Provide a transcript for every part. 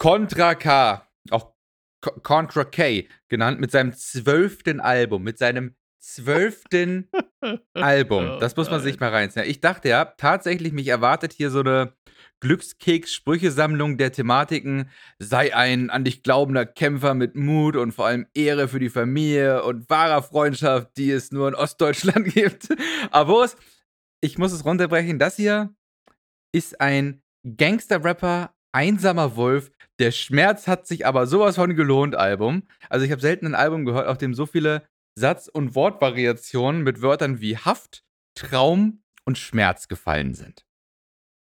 Contra K, auch Contra K genannt, mit seinem zwölften Album, mit seinem zwölften Album. Das muss man sich mal reinziehen. Ich dachte ja, tatsächlich, mich erwartet hier so eine Glückskeks-Sprüchesammlung der Thematiken. Sei ein an dich glaubender Kämpfer mit Mut und vor allem Ehre für die Familie und wahrer Freundschaft, die es nur in Ostdeutschland gibt. Aber ich muss es runterbrechen. Das hier ist ein Gangster-Rapper, einsamer Wolf. Der Schmerz hat sich aber sowas von gelohnt, Album. Also ich habe selten ein Album gehört, auf dem so viele Satz- und Wortvariationen mit Wörtern wie Haft, Traum und Schmerz gefallen sind.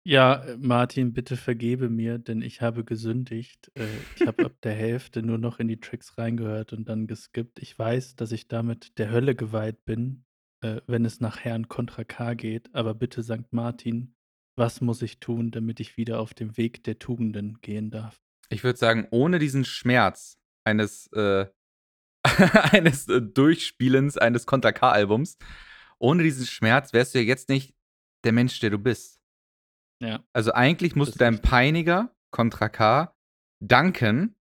Ja, äh, Martin, bitte vergebe mir, denn ich habe gesündigt. Äh, ich habe ab der Hälfte nur noch in die Tracks reingehört und dann geskippt. Ich weiß, dass ich damit der Hölle geweiht bin, äh, wenn es nach Herrn Contra K geht. Aber bitte, St. Martin, was muss ich tun, damit ich wieder auf dem Weg der Tugenden gehen darf? Ich würde sagen, ohne diesen Schmerz eines, äh, eines äh, Durchspielens eines Contra K-Albums, ohne diesen Schmerz wärst du ja jetzt nicht der Mensch, der du bist. Ja. Also eigentlich musst du deinem Peiniger, Contra K, danken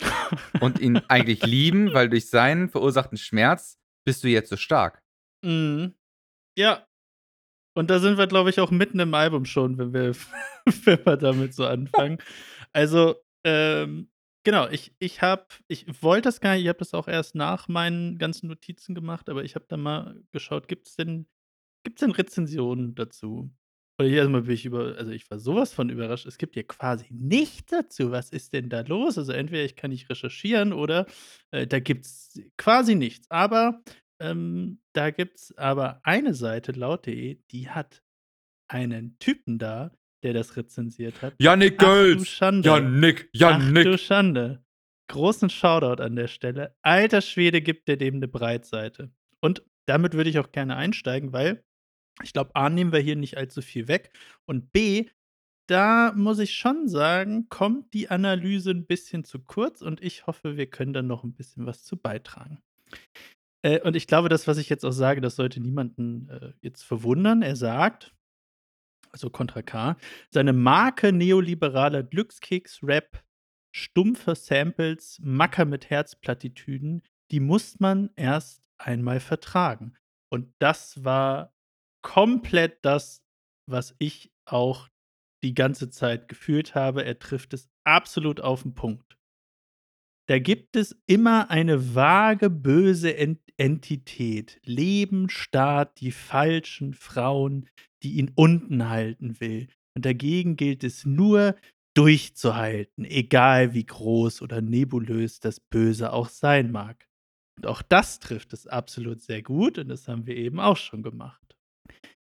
und ihn eigentlich lieben, weil durch seinen verursachten Schmerz bist du jetzt so stark. Mhm. Ja. Und da sind wir, glaube ich, auch mitten im Album schon, wenn wir, wenn wir damit so anfangen. Also, ähm, genau, ich, ich habe, ich wollte das gar nicht, ich habe das auch erst nach meinen ganzen Notizen gemacht, aber ich habe da mal geschaut, gibt es denn, gibt's denn Rezensionen dazu? Und ich erstmal bin ich über, also ich war sowas von überrascht. Es gibt ja quasi nichts dazu. Was ist denn da los? Also entweder ich kann nicht recherchieren oder äh, da gibt es quasi nichts. Aber ähm, da gibt es aber eine Seite, laut.de, die hat einen Typen da, der das rezensiert hat. Janik Gölz! Schande. Janik, Janik! Ach du Schande. Großen Shoutout an der Stelle. Alter Schwede gibt der dem eine Breitseite. Und damit würde ich auch gerne einsteigen, weil ich glaube, A, nehmen wir hier nicht allzu viel weg. Und B, da muss ich schon sagen, kommt die Analyse ein bisschen zu kurz und ich hoffe, wir können dann noch ein bisschen was zu beitragen. Äh, und ich glaube, das, was ich jetzt auch sage, das sollte niemanden äh, jetzt verwundern. Er sagt, also Contra K, seine Marke neoliberaler Glückskeks-Rap, stumpfe Samples, Macker mit Herzplattitüden, die muss man erst einmal vertragen. Und das war komplett das, was ich auch die ganze Zeit gefühlt habe. Er trifft es absolut auf den Punkt. Da gibt es immer eine vage, böse Ent Entität. Leben, Staat, die falschen Frauen, die ihn unten halten will. Und dagegen gilt es nur, durchzuhalten, egal wie groß oder nebulös das Böse auch sein mag. Und auch das trifft es absolut sehr gut und das haben wir eben auch schon gemacht.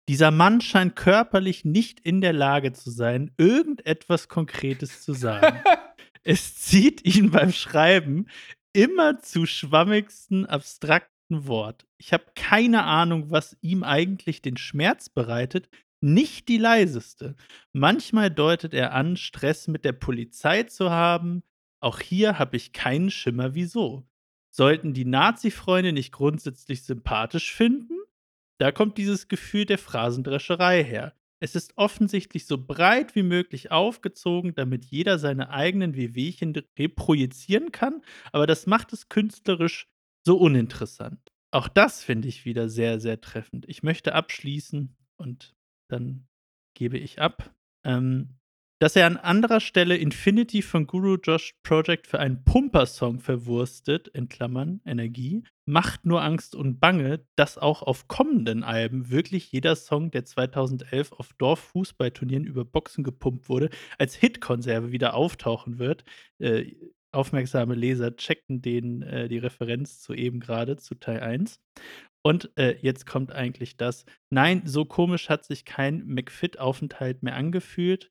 Dieser Mann scheint körperlich nicht in der Lage zu sein, irgendetwas Konkretes zu sagen. es zieht ihn beim Schreiben immer zu schwammigsten, abstrakten Wort. Ich habe keine Ahnung, was ihm eigentlich den Schmerz bereitet, nicht die leiseste. Manchmal deutet er an, Stress mit der Polizei zu haben. Auch hier habe ich keinen Schimmer wieso. Sollten die Nazi-Freunde nicht grundsätzlich sympathisch finden? Da kommt dieses Gefühl der Phrasendrescherei her. Es ist offensichtlich so breit wie möglich aufgezogen, damit jeder seine eigenen Wehwehchen reprojizieren kann, aber das macht es künstlerisch so uninteressant. Auch das finde ich wieder sehr, sehr treffend. Ich möchte abschließen und dann gebe ich ab. Ähm, dass er an anderer Stelle Infinity von Guru Josh Project für einen Pumper-Song verwurstet, in Klammern Energie, macht nur Angst und Bange, dass auch auf kommenden Alben wirklich jeder Song, der 2011 auf Dorffußballturnieren über Boxen gepumpt wurde, als Hitkonserve wieder auftauchen wird. Äh, aufmerksame Leser checken den, äh, die Referenz zu eben gerade, zu Teil 1. Und äh, jetzt kommt eigentlich das. Nein, so komisch hat sich kein McFit-Aufenthalt mehr angefühlt.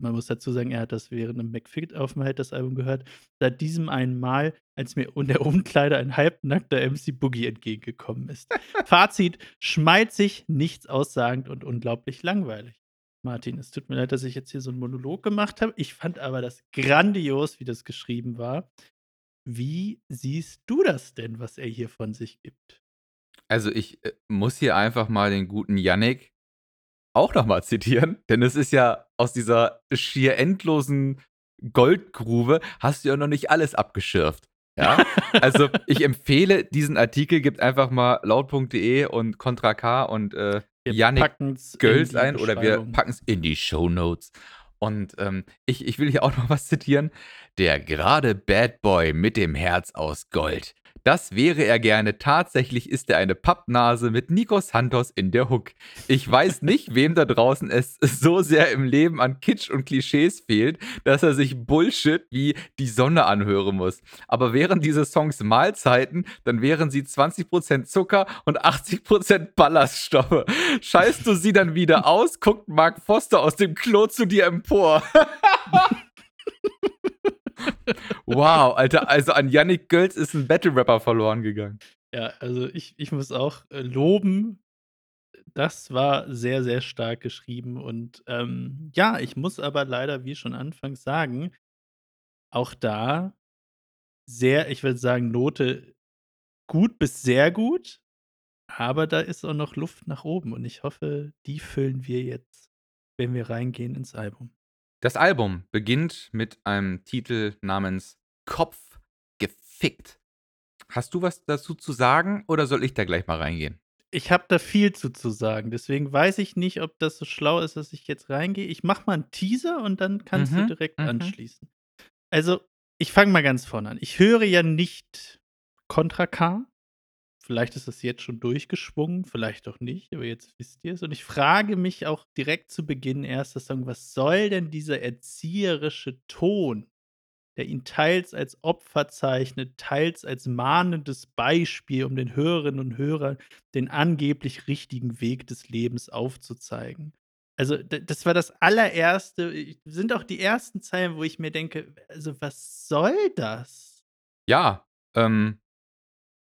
Man muss dazu sagen, er hat das während einem McFit-Aufenthalt das Album gehört. Seit diesem einen Mal, als mir in der Umkleide ein halbnackter MC Boogie entgegengekommen ist. Fazit: schmalzig, nichts aussagend und unglaublich langweilig. Martin, es tut mir leid, dass ich jetzt hier so einen Monolog gemacht habe. Ich fand aber das grandios, wie das geschrieben war. Wie siehst du das denn, was er hier von sich gibt? Also ich äh, muss hier einfach mal den guten Yannick auch nochmal zitieren, denn es ist ja aus dieser schier endlosen Goldgrube hast du ja noch nicht alles abgeschürft. Ja, also ich empfehle diesen Artikel, gibt einfach mal laut.de und Contra K und äh, Yannick Gölz ein oder wir packen es in die Show Notes. Und ähm, ich, ich will hier auch noch was zitieren. Der gerade Bad Boy mit dem Herz aus Gold. Das wäre er gerne. Tatsächlich ist er eine Pappnase mit Nico Santos in der Hook. Ich weiß nicht, wem da draußen es so sehr im Leben an Kitsch und Klischees fehlt, dass er sich Bullshit wie die Sonne anhören muss. Aber wären diese Songs Mahlzeiten, dann wären sie 20% Zucker und 80% Ballaststoffe. Scheißt du sie dann wieder aus, guckt Mark Foster aus dem Klo zu dir empor. wow, Alter, also an Yannick Gölz ist ein Battle-Rapper verloren gegangen. Ja, also ich, ich muss auch äh, loben, das war sehr, sehr stark geschrieben. Und ähm, ja, ich muss aber leider, wie schon anfangs sagen, auch da sehr, ich würde sagen, Note gut bis sehr gut. Aber da ist auch noch Luft nach oben. Und ich hoffe, die füllen wir jetzt, wenn wir reingehen ins Album. Das Album beginnt mit einem Titel namens Kopf gefickt. Hast du was dazu zu sagen oder soll ich da gleich mal reingehen? Ich habe da viel zu, zu sagen. Deswegen weiß ich nicht, ob das so schlau ist, dass ich jetzt reingehe. Ich mache mal einen Teaser und dann kannst mhm, du direkt mhm. anschließen. Also, ich fange mal ganz vorne an. Ich höre ja nicht Contra K. Vielleicht ist das jetzt schon durchgeschwungen, vielleicht auch nicht, aber jetzt wisst ihr es. Und ich frage mich auch direkt zu Beginn Song, was soll denn dieser erzieherische Ton, der ihn teils als Opfer zeichnet, teils als mahnendes Beispiel, um den Hörerinnen und Hörern den angeblich richtigen Weg des Lebens aufzuzeigen. Also, das war das allererste, sind auch die ersten Zeilen, wo ich mir denke, also was soll das? Ja, ähm,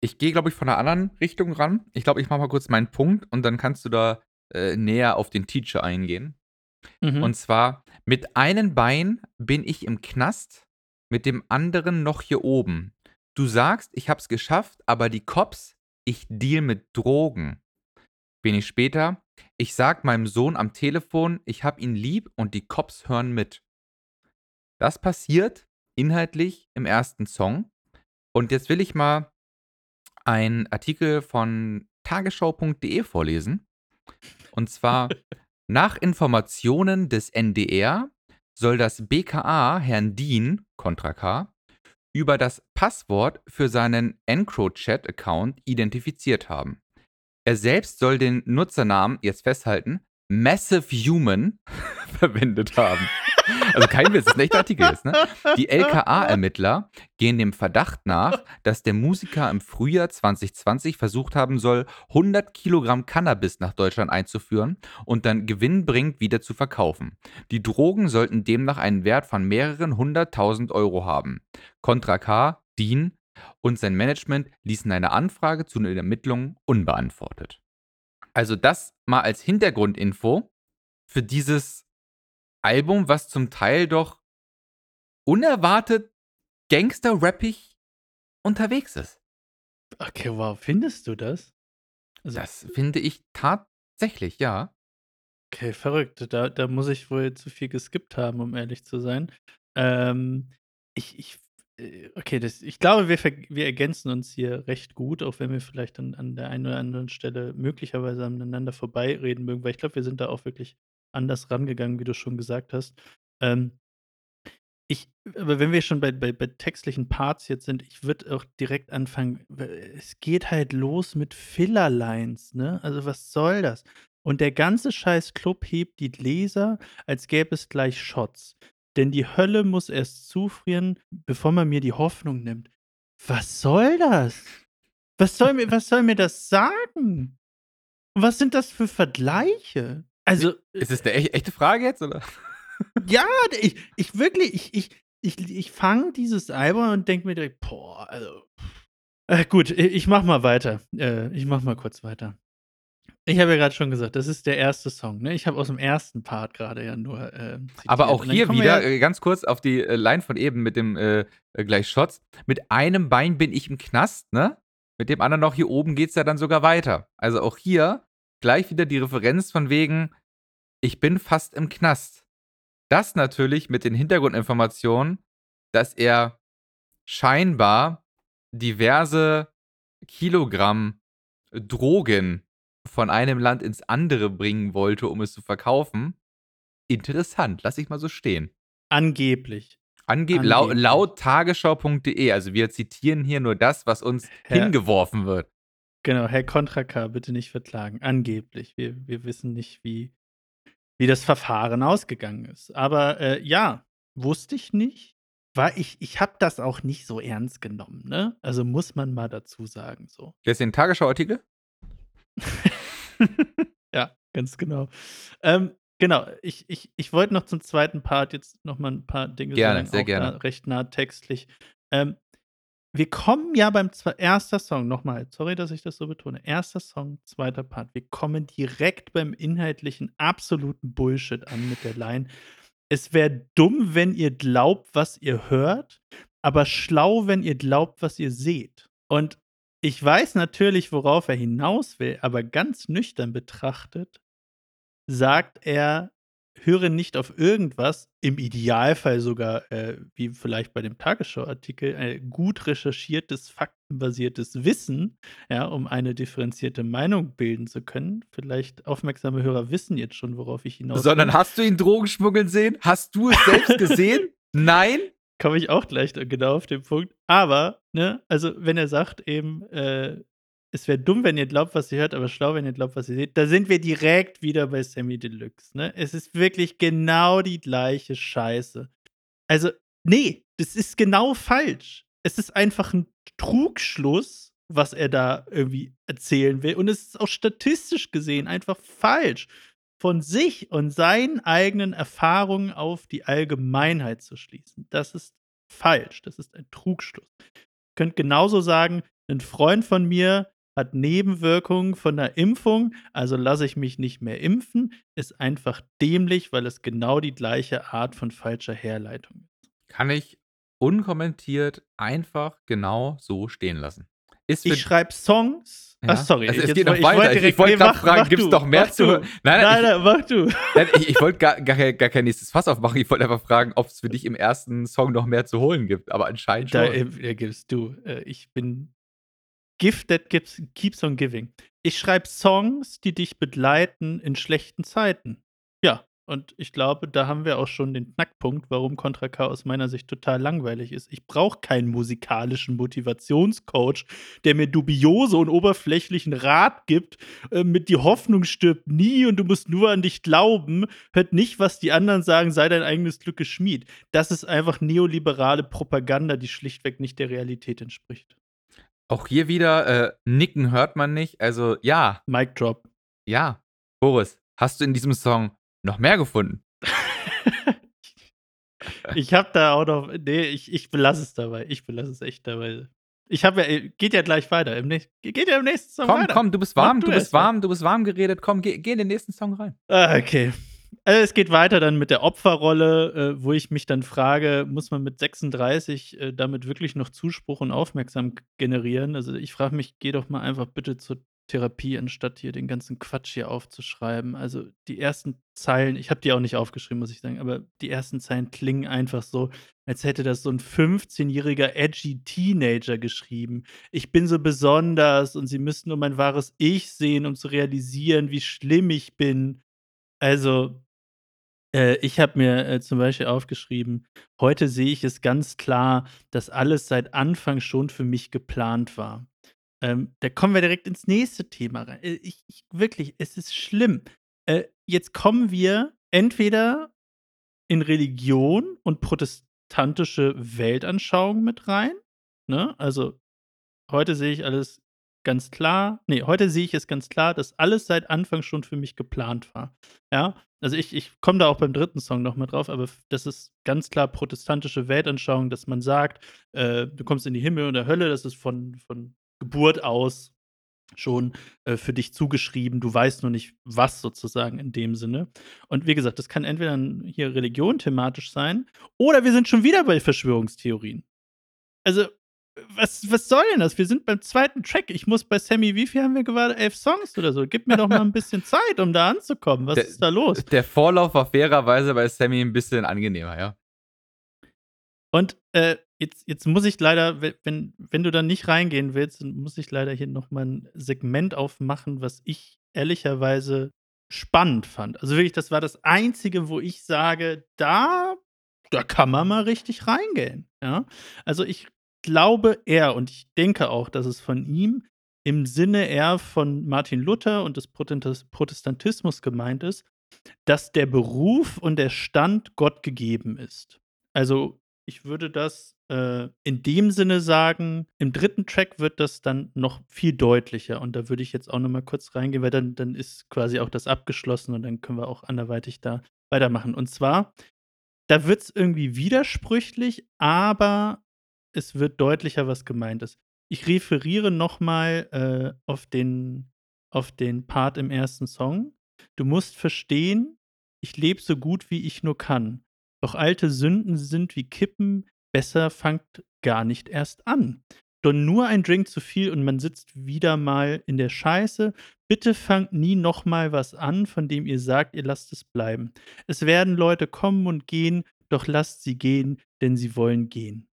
ich gehe, glaube ich, von einer anderen Richtung ran. Ich glaube, ich mache mal kurz meinen Punkt und dann kannst du da äh, näher auf den Teacher eingehen. Mhm. Und zwar, mit einem Bein bin ich im Knast, mit dem anderen noch hier oben. Du sagst, ich hab's geschafft, aber die Cops, ich deal mit Drogen. Wenig später, ich sag meinem Sohn am Telefon, ich hab ihn lieb und die Cops hören mit. Das passiert inhaltlich im ersten Song. Und jetzt will ich mal einen Artikel von tagesschau.de vorlesen. Und zwar nach Informationen des NDR soll das BKA Herrn Dien, Contra K, über das Passwort für seinen EncroChat-Account identifiziert haben. Er selbst soll den Nutzernamen, jetzt festhalten, Massive Human verwendet haben. Also kein Witz, das ist ein echter Artikel jetzt, ne? Die LKA-Ermittler gehen dem Verdacht nach, dass der Musiker im Frühjahr 2020 versucht haben soll, 100 Kilogramm Cannabis nach Deutschland einzuführen und dann gewinnbringend wieder zu verkaufen. Die Drogen sollten demnach einen Wert von mehreren hunderttausend Euro haben. Contra K, Dean und sein Management ließen eine Anfrage zu den Ermittlungen unbeantwortet. Also das mal als Hintergrundinfo für dieses Album, was zum Teil doch unerwartet gangster-rappig unterwegs ist. Okay, wow, findest du das? Also, das finde ich tatsächlich, ja. Okay, verrückt. Da, da muss ich wohl zu viel geskippt haben, um ehrlich zu sein. Ähm, ich, ich, äh, okay, das, ich glaube, wir, wir ergänzen uns hier recht gut, auch wenn wir vielleicht an, an der einen oder anderen Stelle möglicherweise aneinander vorbeireden mögen, weil ich glaube, wir sind da auch wirklich anders rangegangen, wie du schon gesagt hast. Ähm, ich, aber wenn wir schon bei, bei, bei textlichen Parts jetzt sind, ich würde auch direkt anfangen. Es geht halt los mit Filler-Lines, ne? Also, was soll das? Und der ganze scheiß Club hebt die Leser, als gäbe es gleich Shots. Denn die Hölle muss erst zufrieren, bevor man mir die Hoffnung nimmt. Was soll das? Was soll mir, was soll mir das sagen? Was sind das für Vergleiche? Also. Ist es eine echte Frage jetzt, oder? Ja, ich, ich wirklich, ich, ich, ich, ich fange dieses Album und denke mir direkt, boah, also. Äh, gut, ich mach mal weiter. Äh, ich mach mal kurz weiter. Ich habe ja gerade schon gesagt, das ist der erste Song. Ne? Ich habe aus dem ersten Part gerade ja nur. Äh, Aber auch hier wieder ja äh, ganz kurz auf die äh, Line von eben mit dem äh, äh, gleich Shots. Mit einem Bein bin ich im Knast, ne? Mit dem anderen noch hier oben geht es ja dann sogar weiter. Also auch hier gleich wieder die Referenz von wegen, ich bin fast im Knast. Das natürlich mit den Hintergrundinformationen, dass er scheinbar diverse Kilogramm Drogen von einem Land ins andere bringen wollte, um es zu verkaufen. Interessant, lass ich mal so stehen. Angeblich. Angeb Angeblich. laut, laut tagesschau.de, also wir zitieren hier nur das, was uns Herr- hingeworfen wird. Genau, Herr Contra K, bitte nicht verklagen. Angeblich. Wir, wir wissen nicht, wie, wie das Verfahren ausgegangen ist. Aber äh, ja, wusste ich nicht. War ich, ich habe das auch nicht so ernst genommen, ne? Also muss man mal dazu sagen, so. Jetzt den Tagesschau-Artikel? ja, ganz genau. Ähm, genau, ich, ich, ich wollte noch zum zweiten Part jetzt noch mal ein paar Dinge Gerne, sagen, sehr gerne. Da, recht nah textlich. Ähm, wir kommen ja beim erster Song, nochmal, sorry, dass ich das so betone, erster Song, zweiter Part, wir kommen direkt beim inhaltlichen absoluten Bullshit an mit der Line. Es wäre dumm, wenn ihr glaubt, was ihr hört, aber schlau, wenn ihr glaubt, was ihr seht. Und ich weiß natürlich, worauf er hinaus will, aber ganz nüchtern betrachtet sagt er, höre nicht auf irgendwas, im Idealfall sogar, äh, wie vielleicht bei dem Tagesschau-Artikel, äh, gut recherchiertes, faktenbasiertes Wissen, ja, um eine differenzierte Meinung bilden zu können. Vielleicht aufmerksame Hörer wissen jetzt schon, worauf ich hinaus Sondern will. hast du ihn Drogen schmuggeln sehen? Hast du es selbst gesehen? Nein? komme ich auch gleich genau auf den Punkt. Aber, ne, also wenn er sagt eben, äh, es wäre dumm, wenn ihr glaubt, was ihr hört, aber schlau, wenn ihr glaubt, was ihr seht, da sind wir direkt wieder bei Sammy Deluxe, ne? Es ist wirklich genau die gleiche Scheiße. Also, nee, das ist genau falsch. Es ist einfach ein Trugschluss, was er da irgendwie erzählen will. Und es ist auch statistisch gesehen einfach falsch von sich und seinen eigenen Erfahrungen auf die Allgemeinheit zu schließen. Das ist falsch. Das ist ein Trugschluss. Ihr könnt genauso sagen, ein Freund von mir hat Nebenwirkungen von der Impfung, also lasse ich mich nicht mehr impfen, ist einfach dämlich, weil es genau die gleiche Art von falscher Herleitung ist. Kann ich unkommentiert einfach genau so stehen lassen. Ich schreibe Songs. Ja. Ach, sorry. Also, es jetzt geht noch ich wollte weiter. Ich- ich wollte nee, mach- fragen, gibt's du, noch mehr mach zu du. Nein, nein, nein, ich- nein, mach du. Nein, ich, ich wollte gar, gar, kein- gar kein nächstes Fass aufmachen. Ich wollte einfach fragen, ob es für dich im ersten Song noch mehr zu holen gibt. Aber anscheinend Da, schon. äh, da gibst du. Äh, ich bin Gift that gives, keeps on giving. Ich schreibe Songs, die dich begleiten in schlechten Zeiten. Ja, und ich glaube, da haben wir auch schon den Knackpunkt, warum Contra K aus meiner Sicht total langweilig ist. Ich brauche keinen musikalischen Motivationscoach, der mir dubiose und oberflächlichen Rat gibt, äh, mit die Hoffnung stirbt nie und du musst nur an dich glauben. Hört nicht, was die anderen sagen, sei dein eigenes Glück geschmied. Das ist einfach neoliberale Propaganda, die schlichtweg nicht der Realität entspricht. Auch hier wieder, äh, Nicken hört man nicht. Also, ja, Mic drop. ja. Boris, hast du in diesem Song noch mehr gefunden? ich habe da auch noch. Nee, ich, ich belasse es dabei. Ich belasse es echt dabei. Ich habe ja, geht ja gleich weiter. Im nächsten, geht ja im nächsten Song Komm, weiter. komm, du bist Mach warm, du du bist erst mal. warm, du bist warm geredet. Komm, geh, geh in den nächsten Song rein. Ah, okay. Also es geht weiter dann mit der Opferrolle, äh, wo ich mich dann frage, muss man mit 36 äh, damit wirklich noch Zuspruch und Aufmerksamkeit generieren? Also ich frage mich, geh doch mal einfach bitte zur Therapie, anstatt hier den ganzen Quatsch hier aufzuschreiben. Also die ersten Zeilen, ich habe die auch nicht aufgeschrieben, muss ich sagen, aber die ersten Zeilen klingen einfach so, als hätte das so ein 15-jähriger edgy Teenager geschrieben. Ich bin so besonders und sie müssten nur mein wahres Ich sehen, um zu realisieren, wie schlimm ich bin. Also, äh, ich habe mir äh, zum Beispiel aufgeschrieben, heute sehe ich es ganz klar, dass alles seit Anfang schon für mich geplant war. Ähm, da kommen wir direkt ins nächste Thema rein. Äh, ich, ich, wirklich, es ist schlimm. Äh, jetzt kommen wir entweder in Religion und protestantische Weltanschauung mit rein. Ne? Also, heute sehe ich alles ganz klar. Nee, heute sehe ich es ganz klar, dass alles seit Anfang schon für mich geplant war. Ja, also ich, ich komme da auch beim dritten Song noch mal drauf, aber das ist ganz klar protestantische Weltanschauung, dass man sagt, äh, du kommst in die Himmel und der Hölle, das ist von, von Geburt aus schon äh, für dich zugeschrieben. Du weißt nur nicht, was sozusagen in dem Sinne. Und wie gesagt, das kann entweder hier Religion thematisch sein oder wir sind schon wieder bei Verschwörungstheorien. Also, was, was soll denn das? Wir sind beim zweiten Track. Ich muss bei Sammy, wie viel haben wir gewartet? Elf Songs oder so. Gib mir doch mal ein bisschen Zeit, um da anzukommen. Was Der- ist da los? Der Vorlauf war fairerweise bei Sammy ein bisschen angenehmer, ja. Und äh, jetzt, jetzt muss ich leider, we- wenn, wenn du da nicht reingehen willst, dann muss ich leider hier nochmal ein Segment aufmachen, was ich ehrlicherweise spannend fand. Also wirklich, das war das Einzige, wo ich sage, da, da kann man mal richtig reingehen. Ja? Also ich glaube eher und ich denke auch, dass es von ihm im Sinne eher von Martin Luther und des Protestantis- Protestantismus gemeint ist, dass der Beruf und der Stand Gott gegeben ist. Also ich würde das äh, in dem Sinne sagen, im dritten Track wird das dann noch viel deutlicher. Und da würde ich jetzt auch noch mal kurz reingehen, weil dann, dann ist quasi auch das abgeschlossen und dann können wir auch anderweitig da weitermachen. Und zwar, da wird es irgendwie widersprüchlich, aber es wird deutlicher, was gemeint ist. Ich referiere noch mal äh, auf, den, auf den Part im ersten Song. Du musst verstehen, ich lebe so gut, wie ich nur kann. Doch alte Sünden sind wie Kippen, besser fangt gar nicht erst an. Doch nur ein Drink zu viel und man sitzt wieder mal in der Scheiße. Bitte fangt nie noch mal was an, von dem ihr sagt, ihr lasst es bleiben. Es werden Leute kommen und gehen, doch lasst sie gehen, denn sie wollen gehen.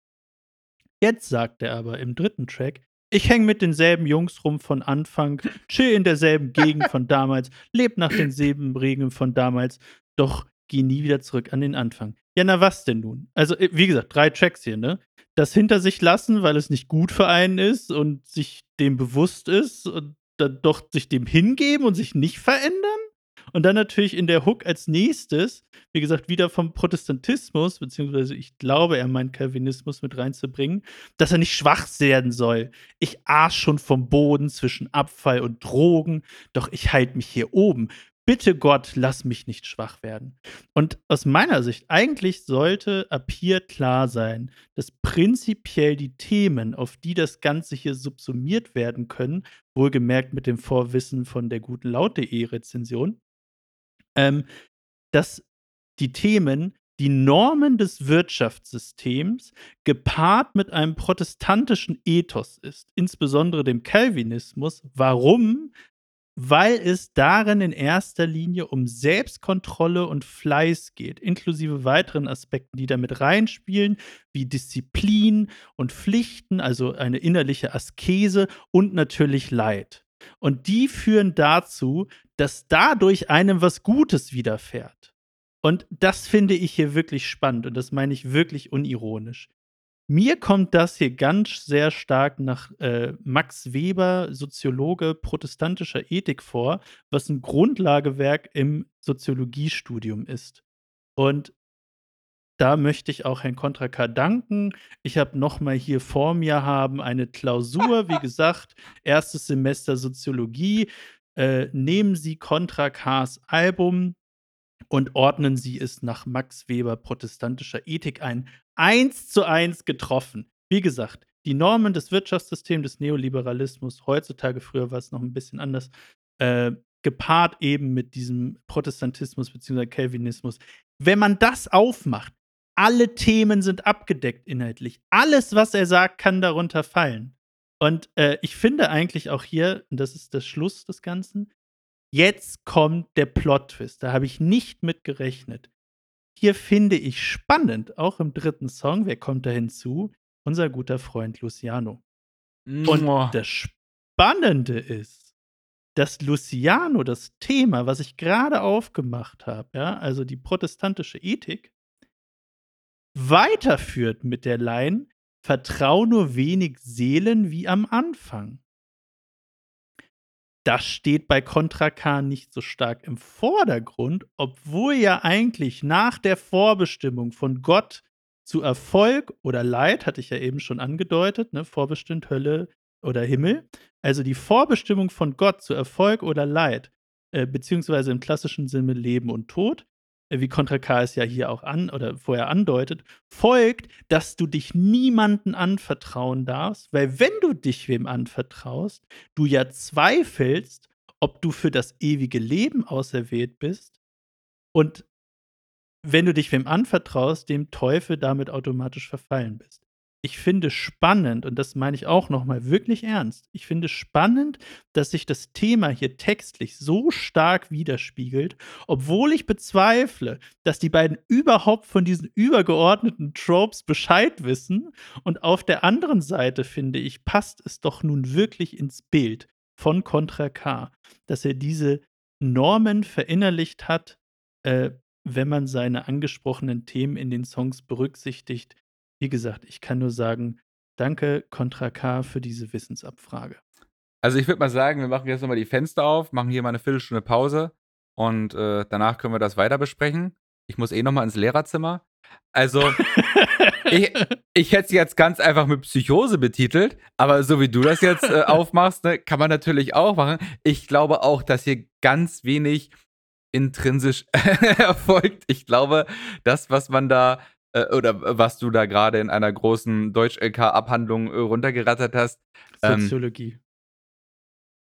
Jetzt sagt er aber im dritten Track, ich hänge mit denselben Jungs rum von Anfang, chill in derselben Gegend von damals, leb nach denselben Regeln von damals, doch geh nie wieder zurück an den Anfang. Ja, na was denn nun? Also, äh, wie gesagt, drei Tracks hier, ne? Das hinter sich lassen, weil es nicht gut für einen ist und sich dem bewusst ist und dann doch sich dem hingeben und sich nicht verändern. Und dann natürlich in der Hook als nächstes, wie gesagt, wieder vom Protestantismus, beziehungsweise ich glaube, er meint Calvinismus mit reinzubringen, dass er nicht schwach werden soll. Ich aß schon vom Boden zwischen Abfall und Drogen, doch ich halte mich hier oben. Bitte Gott, lass mich nicht schwach werden. Und aus meiner Sicht, eigentlich sollte ab hier klar sein, dass prinzipiell die Themen, auf die das Ganze hier subsumiert werden können, wohlgemerkt mit dem Vorwissen von der guten Laut.de Rezension, ähm, dass die Themen die Normen des Wirtschaftssystems gepaart mit einem protestantischen Ethos ist, insbesondere dem Calvinismus. Warum? Weil es darin in erster Linie um Selbstkontrolle und Fleiß geht, inklusive weiteren Aspekten, die damit reinspielen, wie Disziplin und Pflichten, also eine innerliche Askese und natürlich Leid. Und die führen dazu, dass dadurch einem was Gutes widerfährt. Und das finde ich hier wirklich spannend und das meine ich wirklich unironisch. Mir kommt das hier ganz sehr stark nach äh, Max Weber, Soziologe protestantischer Ethik vor, was ein Grundlagewerk im Soziologiestudium ist. Und da möchte ich auch Herrn Kontra K. danken. Ich habe noch mal hier vor mir haben eine Klausur, wie gesagt, erstes Semester Soziologie. Äh, nehmen Sie Kontra K.s Album und ordnen Sie es nach Max Weber protestantischer Ethik ein. Eins zu eins getroffen. Wie gesagt, die Normen des Wirtschaftssystems des Neoliberalismus, heutzutage, früher war es noch ein bisschen anders, äh, gepaart eben mit diesem Protestantismus bzw. Calvinismus. Wenn man das aufmacht, alle Themen sind abgedeckt inhaltlich. Alles, was er sagt, kann darunter fallen. Und äh, ich finde eigentlich auch hier, und das ist der Schluss des Ganzen, jetzt kommt der Plot-Twist. Da habe ich nicht mit gerechnet. Hier finde ich spannend, auch im dritten Song, wer kommt da hinzu? Unser guter Freund Luciano. Und das Spannende ist, dass Luciano das Thema, was ich gerade aufgemacht habe, ja, also die protestantische Ethik, weiterführt mit der Line: Vertrau nur wenig Seelen wie am Anfang. Das steht bei Contra K nicht so stark im Vordergrund, obwohl ja eigentlich nach der Vorbestimmung von Gott zu Erfolg oder Leid, hatte ich ja eben schon angedeutet, ne, vorbestimmt Hölle oder Himmel. Also die Vorbestimmung von Gott zu Erfolg oder Leid, äh, beziehungsweise im klassischen Sinne Leben und Tod, wie Contra K es ja hier auch an oder vorher andeutet, folgt, dass du dich niemanden anvertrauen darfst, weil wenn du dich wem anvertraust, du ja zweifelst, ob du für das ewige Leben auserwählt bist und wenn du dich wem anvertraust, dem Teufel damit automatisch verfallen bist. Ich finde spannend, und das meine ich auch noch mal wirklich ernst, ich finde spannend, dass sich das Thema hier textlich so stark widerspiegelt, obwohl ich bezweifle, dass die beiden überhaupt von diesen übergeordneten Tropes Bescheid wissen. Und auf der anderen Seite, finde ich, passt es doch nun wirklich ins Bild von Contra K, dass er diese Normen verinnerlicht hat, äh, wenn man seine angesprochenen Themen in den Songs berücksichtigt, wie gesagt, ich kann nur sagen, danke Contra K für diese Wissensabfrage. Also ich würde mal sagen, wir machen jetzt nochmal die Fenster auf, machen hier mal eine Viertelstunde Pause und äh, danach können wir das weiter besprechen. Ich muss eh nochmal ins Lehrerzimmer. Also, ich, ich hätte es jetzt ganz einfach mit Psychose betitelt, aber so wie du das jetzt äh, aufmachst, ne, kann man natürlich auch machen. Ich glaube auch, dass hier ganz wenig intrinsisch erfolgt. Ich glaube, das, was man da oder was du da gerade in einer großen Deutsch-LK-Abhandlung äh, runtergerattert hast. Ähm, Soziologie.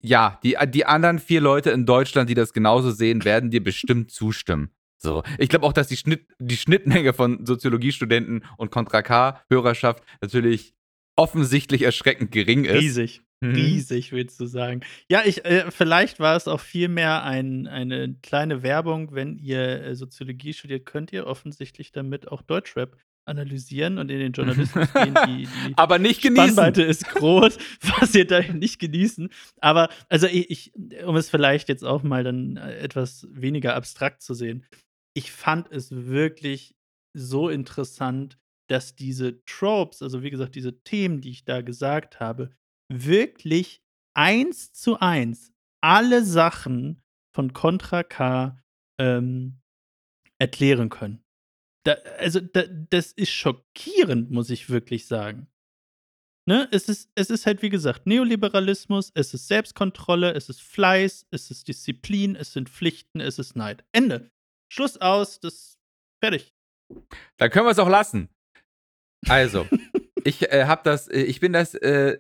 Ja, die, die anderen vier Leute in Deutschland, die das genauso sehen, werden dir bestimmt zustimmen. So. Ich glaube auch, dass die, Schnitt, die Schnittmenge von Soziologiestudenten und Kontra K-Hörerschaft natürlich offensichtlich erschreckend gering ist. Riesig. Mhm. Riesig, willst du sagen. Ja, ich, äh, vielleicht war es auch vielmehr ein, eine kleine Werbung, wenn ihr äh, Soziologie studiert, könnt ihr offensichtlich damit auch Deutschrap analysieren und in den Journalismus gehen. Die, die Aber nicht genießen. Spannweite ist groß, was ihr da nicht genießen. Aber, also ich, ich, um es vielleicht jetzt auch mal dann äh, etwas weniger abstrakt zu sehen, ich fand es wirklich so interessant, dass diese Tropes, also wie gesagt, diese Themen, die ich da gesagt habe, wirklich eins zu eins alle Sachen von Contra K ähm, erklären können. Da, also, da, das ist schockierend, muss ich wirklich sagen. Ne? Es, ist, es ist halt, wie gesagt, Neoliberalismus, es ist Selbstkontrolle, es ist Fleiß, es ist Disziplin, es sind Pflichten, es ist Neid. Ende. Schluss aus, das fertig. Da können wir es auch lassen. Also, ich äh, habe das, äh, ich bin das äh,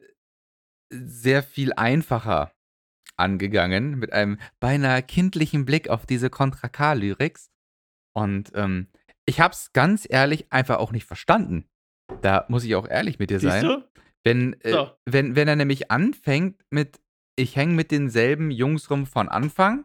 sehr viel einfacher angegangen, mit einem beinahe kindlichen Blick auf diese Kontra K-Lyrics. Und ähm, ich habe es ganz ehrlich einfach auch nicht verstanden. Da muss ich auch ehrlich mit dir Siehst sein. Du? Wenn, äh, so. wenn, wenn er nämlich anfängt mit, ich hänge mit denselben Jungs rum von Anfang,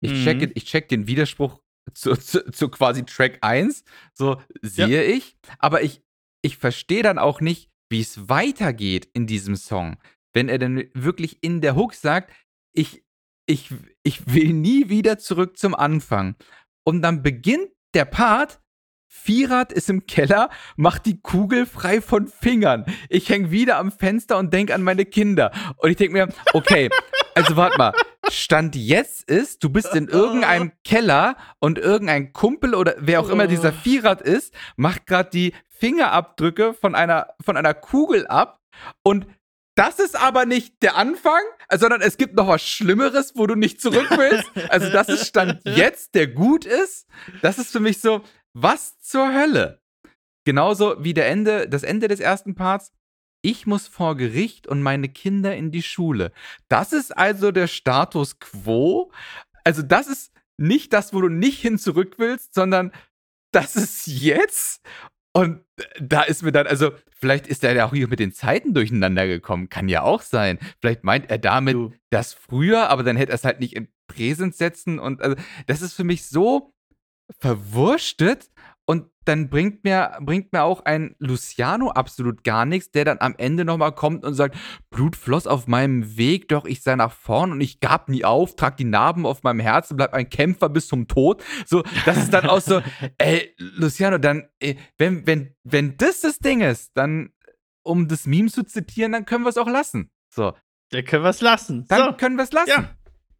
ich, mhm. check, ich check den Widerspruch zu, zu, zu, quasi Track 1, so sehe ja. ich, aber ich, ich verstehe dann auch nicht, wie es weitergeht in diesem Song. Wenn er dann wirklich in der Hook sagt, ich, ich, ich will nie wieder zurück zum Anfang. Und dann beginnt der Part, Vierrad ist im Keller, macht die Kugel frei von Fingern. Ich hänge wieder am Fenster und denke an meine Kinder. Und ich denke mir, okay, also warte mal. Stand jetzt ist, du bist in irgendeinem Keller und irgendein Kumpel oder wer auch immer dieser Vierrad ist, macht gerade die Fingerabdrücke von einer, von einer Kugel ab und das ist aber nicht der Anfang, sondern es gibt noch was Schlimmeres, wo du nicht zurück willst. Also, das ist Stand jetzt, der gut ist. Das ist für mich so, was zur Hölle? Genauso wie der Ende, das Ende des ersten Parts. Ich muss vor Gericht und meine Kinder in die Schule. Das ist also der Status quo. Also, das ist nicht das, wo du nicht hin zurück willst, sondern das ist jetzt. Und da ist mir dann, also, vielleicht ist er ja auch hier mit den Zeiten durcheinander gekommen. Kann ja auch sein. Vielleicht meint er damit du. das früher, aber dann hätte er es halt nicht in Präsens setzen. Und also, das ist für mich so verwurschtet. Und dann bringt mir, bringt mir auch ein Luciano absolut gar nichts, der dann am Ende nochmal kommt und sagt, Blut floss auf meinem Weg, doch ich sei nach vorn und ich gab nie auf, trag die Narben auf meinem Herzen, bleib ein Kämpfer bis zum Tod. So, das ist dann auch so, ey, Luciano, dann, ey, wenn, wenn, wenn das das Ding ist, dann, um das Meme zu zitieren, dann können wir es auch lassen. So. Dann können wir es lassen. Dann so. können wir es lassen.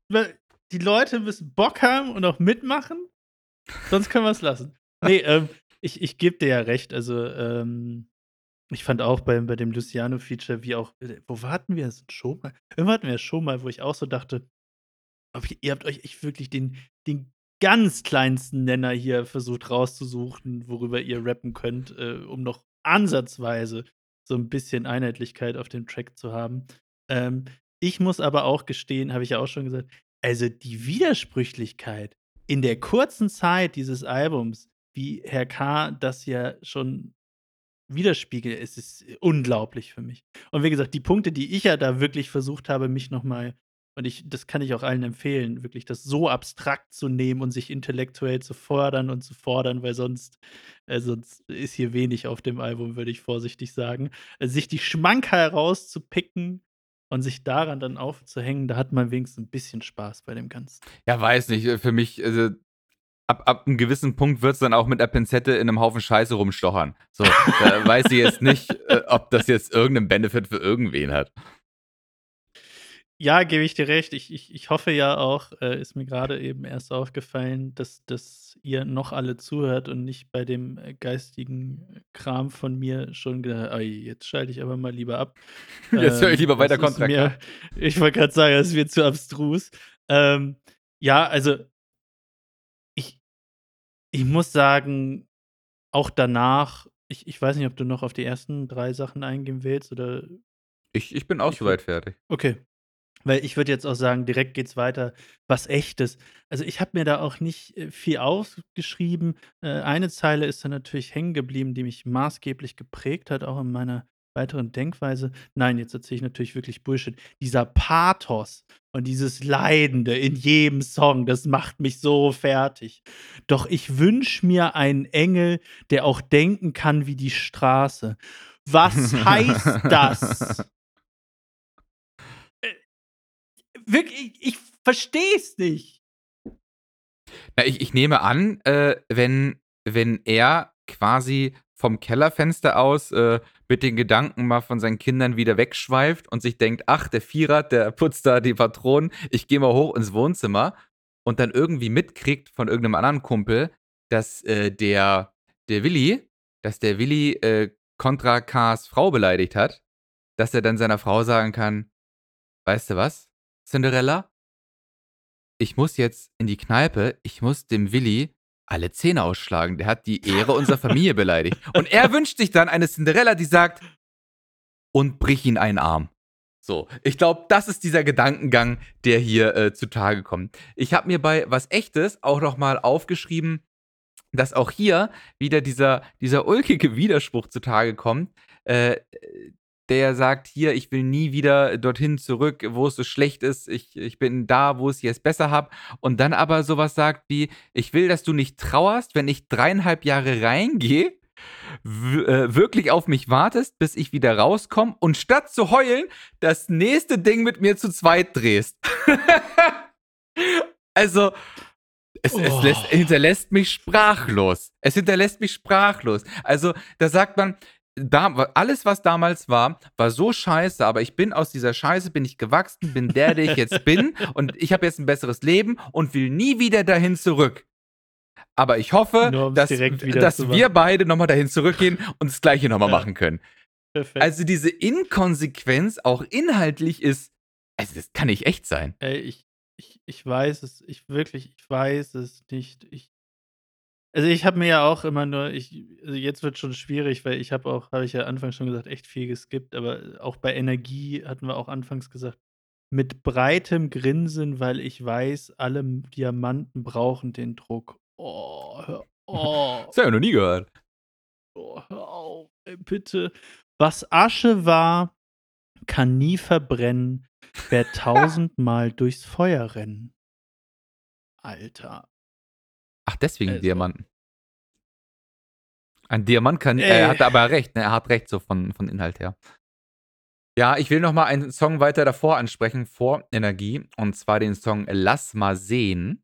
Ja. Die Leute müssen Bock haben und auch mitmachen, sonst können wir es lassen. Nee, ähm, ich, ich gebe dir ja recht. Also, ähm, ich fand auch bei, bei dem Luciano-Feature, wie auch, äh, wo warten wir es schon mal? Irgendwann hatten wir es schon mal, wo ich auch so dachte, ihr habt euch echt wirklich den, den ganz kleinsten Nenner hier versucht rauszusuchen, worüber ihr rappen könnt, äh, um noch ansatzweise so ein bisschen Einheitlichkeit auf dem Track zu haben. Ähm, ich muss aber auch gestehen, habe ich ja auch schon gesagt, also die Widersprüchlichkeit in der kurzen Zeit dieses Albums wie Herr K. das ja schon widerspiegelt, es ist unglaublich für mich. Und wie gesagt, die Punkte, die ich ja da wirklich versucht habe, mich noch mal und ich das kann ich auch allen empfehlen, wirklich das so abstrakt zu nehmen und sich intellektuell zu fordern und zu fordern, weil sonst äh, sonst ist hier wenig auf dem Album, würde ich vorsichtig sagen. Äh, sich die Schmanker herauszupicken und sich daran dann aufzuhängen, da hat man wenigstens ein bisschen Spaß bei dem Ganzen. Ja, weiß nicht, äh, für mich, also ab, ab einem gewissen Punkt wird es dann auch mit der Pinzette in einem Haufen Scheiße rumstochern. So, da weiß ich jetzt nicht, äh, ob das jetzt irgendeinen Benefit für irgendwen hat. Ja, gebe ich dir recht. Ich, ich, ich hoffe ja auch, äh, ist mir gerade eben erst aufgefallen, dass, dass ihr noch alle zuhört und nicht bei dem äh, geistigen Kram von mir schon gedacht, jetzt schalte ich aber mal lieber ab. Jetzt höre ich lieber ähm, weiter Kontrakt. Ich wollte gerade sagen, es wird zu abstrus. Ähm, ja, also ich muss sagen, auch danach, ich, ich weiß nicht, ob du noch auf die ersten drei Sachen eingehen willst oder. Ich, ich bin auch soweit fertig. Okay, weil ich würde jetzt auch sagen, direkt geht's weiter, was Echtes. Also, ich habe mir da auch nicht, äh, viel aufgeschrieben. Äh, eine Zeile ist da natürlich hängen geblieben, die mich maßgeblich geprägt hat, auch in meiner weiteren Denkweise. Nein, jetzt erzähle ich natürlich wirklich Bullshit. Dieser Pathos und dieses Leidende in jedem Song, das macht mich so fertig. Doch ich wünsche mir einen Engel, der auch denken kann wie die Straße. Was heißt das? wirklich, ich, ich verstehe es nicht. Na, ich, ich nehme an, äh, wenn, wenn er quasi vom Kellerfenster aus äh, mit den Gedanken mal von seinen Kindern wieder wegschweift und sich denkt, ach, der Vierer, der putzt da die Patronen, ich gehe mal hoch ins Wohnzimmer und dann irgendwie mitkriegt von irgendeinem anderen Kumpel, dass äh, der, der Willi, dass der Willi äh, Contra K's Frau beleidigt hat, dass er dann seiner Frau sagen kann, weißt du was? Cinderella, ich muss jetzt in die Kneipe, ich muss dem Willi alle Zähne ausschlagen. Der hat die Ehre unserer Familie beleidigt. Und er wünscht sich dann eine Cinderella, die sagt, und brich ihn einen Arm. So, ich glaube, das ist dieser Gedankengang, der hier äh, zutage kommt. Ich habe mir bei was Echtes auch noch mal aufgeschrieben, dass auch hier wieder dieser, dieser ulkige Widerspruch zutage kommt. Äh, der sagt, hier, ich will nie wieder dorthin zurück, wo es so schlecht ist, ich, ich bin da, wo ich es besser habe. Und dann aber sowas sagt wie, ich will, dass du nicht trauerst, wenn ich dreieinhalb Jahre reingehe, äh, wirklich auf mich wartest, bis ich wieder rauskomme und statt zu heulen, das nächste Ding mit mir zu zweit drehst. also, es, oh. es lässt, hinterlässt mich sprachlos. Es hinterlässt mich sprachlos. Also, da sagt man, da, alles, was damals war, war so scheiße, aber ich bin aus dieser Scheiße, bin ich gewachsen, bin der, der ich jetzt bin und ich habe jetzt ein besseres Leben und will nie wieder dahin zurück. Aber ich hoffe, dass, dass wir beide nochmal dahin zurückgehen und das Gleiche nochmal ja. machen können. Perfekt. Also diese Inkonsequenz auch inhaltlich ist, also das kann nicht echt sein. Ey, ich, ich, ich weiß es, ich wirklich, ich weiß es nicht. Ich, also, ich habe mir ja auch immer nur ich also, jetzt wird schon schwierig, weil ich habe auch habe ich ja anfangs schon gesagt, echt viel geskippt, aber auch bei Energie hatten wir auch anfangs gesagt, mit breitem Grinsen, weil ich weiß, alle Diamanten brauchen den Druck. Oh, hör oh. Das habe ich noch nie gehört. Oh, hör auf, ey, bitte. Was Asche war, kann nie verbrennen, wer tausendmal durchs Feuer rennen. Alter. Ach, deswegen also. Diamanten. Ein Diamant kann, äh. er hat aber recht, ne? er hat recht so von, von Inhalt her. Ja, ich will noch mal einen Song weiter davor ansprechen, vor Energie, und zwar den Song Lass mal sehen,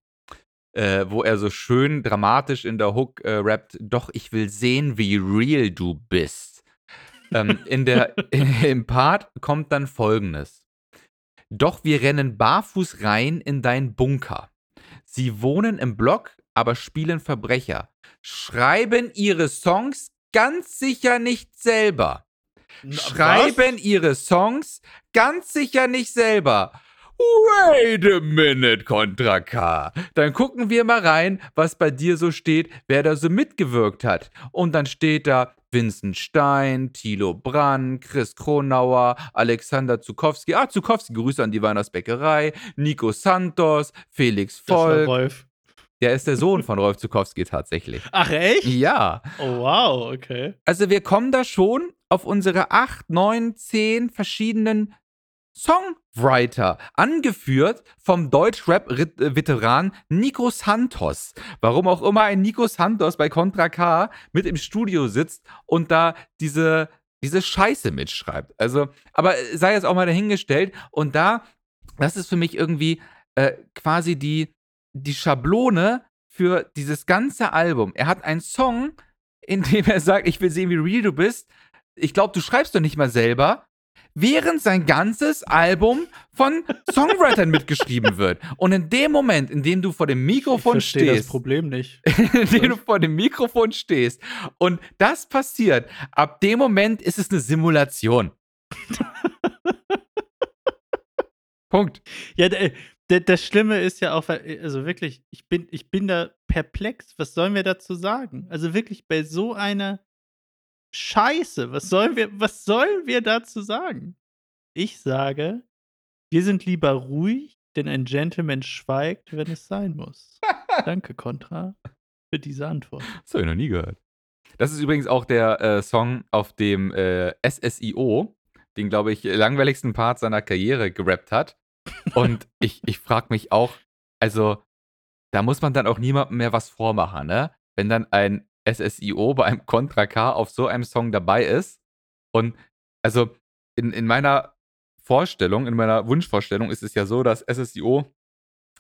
äh, wo er so schön dramatisch in der Hook äh, rappt, doch ich will sehen, wie real du bist. ähm, in der, Im Part kommt dann folgendes. Doch wir rennen barfuß rein in dein Bunker. Sie wohnen im Block, aber spielen Verbrecher. Schreiben ihre Songs ganz sicher nicht selber. Schreiben Was? ihre Songs ganz sicher nicht selber. Wait a minute, Contra K. Dann gucken wir mal rein, was bei dir so steht, wer da so mitgewirkt hat. Und dann steht da Vincent Stein, Thilo Brann, Chris Kronauer, Alexander Zukowski. Ah, Zukowski, Grüße an die Weihnachtsbäckerei. Nico Santos, Felix Volk. Der ist der Sohn von Rolf Zukowski tatsächlich. Ach, echt? Ja. Oh, wow, okay. Also wir kommen da schon auf unsere acht, neun, zehn verschiedenen Songwriter, angeführt vom Deutschrap-Veteran Nico Santos. Warum auch immer ein Nico Santos bei Contra K mit im Studio sitzt und da diese, diese Scheiße mitschreibt. Also, aber sei jetzt auch mal dahingestellt. Und da, das ist für mich irgendwie äh, quasi die, die Schablone für dieses ganze Album. Er hat einen Song, in dem er sagt, ich will sehen, wie real du bist. Ich glaube, du schreibst doch nicht mal selber während sein ganzes Album von Songwritern mitgeschrieben wird. Und in dem Moment, in dem du vor dem Mikrofon ich stehst, das Problem nicht. in dem du vor dem Mikrofon stehst und das passiert, ab dem Moment ist es eine Simulation. Punkt. Ja, das Schlimme ist ja auch, also wirklich, ich bin, ich bin da perplex. Was sollen wir dazu sagen? Also wirklich bei so einer Scheiße, was sollen wir, was sollen wir dazu sagen? Ich sage, wir sind lieber ruhig, denn ein Gentleman schweigt, wenn es sein muss. Danke, Contra, für diese Antwort. Das habe ich noch nie gehört. Das ist übrigens auch der äh, Song auf dem äh, SSIO, den, glaube ich, langweiligsten Part seiner Karriere gerappt hat. Und ich, ich frage mich auch, also, da muss man dann auch niemandem mehr was vormachen, ne? Wenn dann ein SSIO bei einem Contra K auf so einem Song dabei ist. Und also in, in meiner Vorstellung, in meiner Wunschvorstellung ist es ja so, dass SSIO,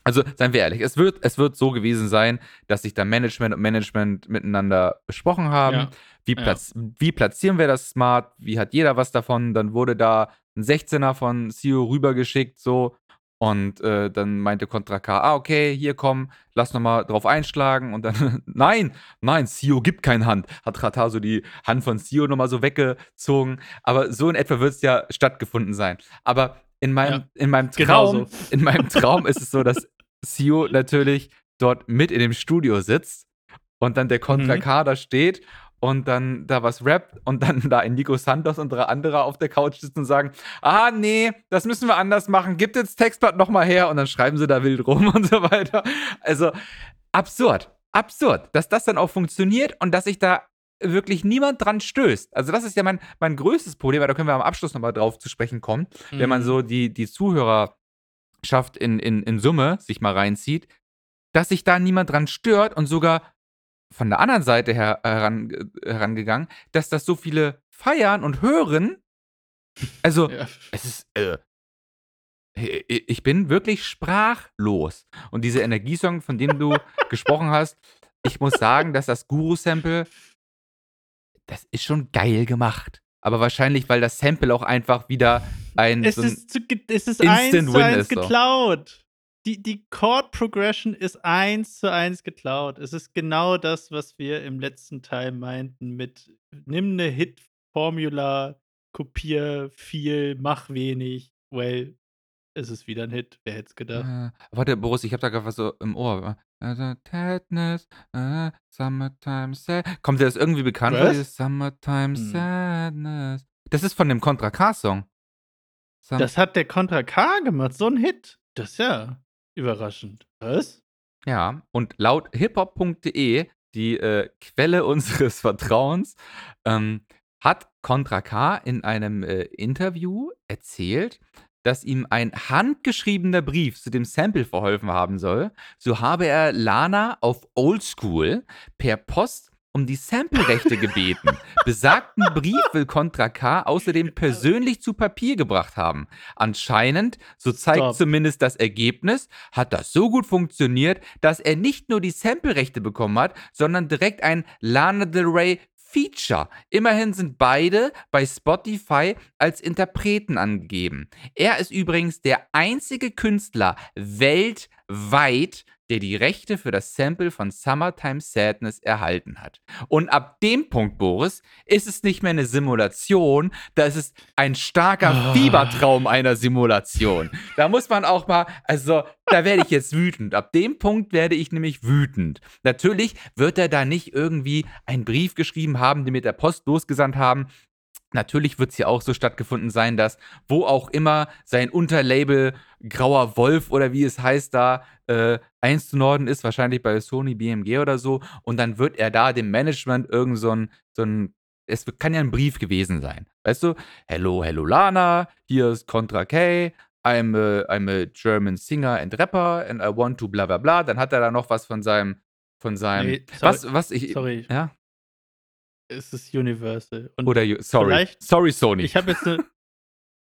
also seien wir ehrlich, es wird, es wird so gewesen sein, dass sich da Management und Management miteinander besprochen haben. Ja. Wie, platz, ja. wie platzieren wir das smart? Wie hat jeder was davon? Dann wurde da ein 16er von CEO rübergeschickt, so, und äh, dann meinte Contra K, ah, okay, hier komm, lass nochmal drauf einschlagen. Und dann, nein, nein, Sio gibt keine Hand. Hat Rata so die Hand von Sio nochmal so weggezogen. Aber so in etwa wird es ja stattgefunden sein. Aber in meinem, ja, in meinem Traum, so. in meinem Traum ist es so, dass Sio natürlich dort mit in dem Studio sitzt und dann der Contra mhm. K da steht und dann da was rappt und dann da ein Nico Santos und drei andere auf der Couch sitzen und sagen, ah nee, das müssen wir anders machen, gibt jetzt Textblatt nochmal her und dann schreiben sie da wild rum und so weiter. Also absurd, absurd, dass das dann auch funktioniert und dass sich da wirklich niemand dran stößt. Also das ist ja mein, mein größtes Problem, weil da können wir am Abschluss nochmal drauf zu sprechen kommen, mhm. wenn man so mhm. die, die Zuhörerschaft in, in, in Summe sich mal reinzieht, dass sich da niemand dran stört und sogar von der anderen Seite her, heran, äh, herangegangen, dass das so viele feiern und hören. Also, ja. es ist. Äh, ich bin wirklich sprachlos. Und diese Energiesong, von dem du gesprochen hast, ich muss sagen, dass das Guru-Sample, das ist schon geil gemacht. Aber wahrscheinlich, weil das Sample auch einfach wieder ein. Es so ein ist, zu, es ist eins zu eins geklaut die, die Chord Progression ist eins zu eins geklaut. Es ist genau das, was wir im letzten Teil meinten mit nimm eine Hit-Formula, kopier viel, mach wenig. Well, es ist wieder ein Hit. Wer hätte es gedacht? Äh, warte, Boris, ich habe da gerade was so im Ohr. Also, Sadness, uh, Summertime Sadness. Kommt dir das irgendwie bekannt vor, Summertime hm. Sadness? Das ist von dem Contra K-Song. Das hat der Contra K gemacht, so ein Hit. Das ja. Überraschend. Was? Ja, und laut hiphop.de, die äh, Quelle unseres Vertrauens, ähm, hat Contra K in einem äh, Interview erzählt, dass ihm ein handgeschriebener Brief zu dem Sample verholfen haben soll. So habe er Lana auf Oldschool per Post um die Sample-Rechte gebeten. Besagten Brief will Contra K außerdem persönlich zu Papier gebracht haben. Anscheinend, so zeigt Stop. zumindest das Ergebnis, hat das so gut funktioniert, dass er nicht nur die Sample-Rechte bekommen hat, sondern direkt ein Lana Del Rey Feature. Immerhin sind beide bei Spotify als Interpreten angegeben. Er ist übrigens der einzige Künstler weltweit, der die Rechte für das Sample von Summertime Sadness erhalten hat. Und ab dem Punkt, Boris, ist es nicht mehr eine Simulation, da ist ein starker oh. Fiebertraum einer Simulation. Da muss man auch mal, also da werde ich jetzt wütend. Ab dem Punkt werde ich nämlich wütend. Natürlich wird er da nicht irgendwie einen Brief geschrieben haben, den mit der Post losgesandt haben Natürlich wird es hier auch so stattgefunden sein, dass wo auch immer sein Unterlabel Grauer Wolf oder wie es heißt da äh, eins zu Norden ist, wahrscheinlich bei Sony BMG oder so. Und dann wird er da dem Management irgend so ein, so ein es kann ja ein Brief gewesen sein. Weißt du? Hello, hello Lana, hier ist Contra K, I'm a, I'm a German singer and rapper and I want to bla bla bla. Dann hat er da noch was von seinem, von seinem, Nee, sorry, was, was ich, sorry. ja? Es ist Universal. Und Oder, sorry, sorry Sony. ich habe jetzt eine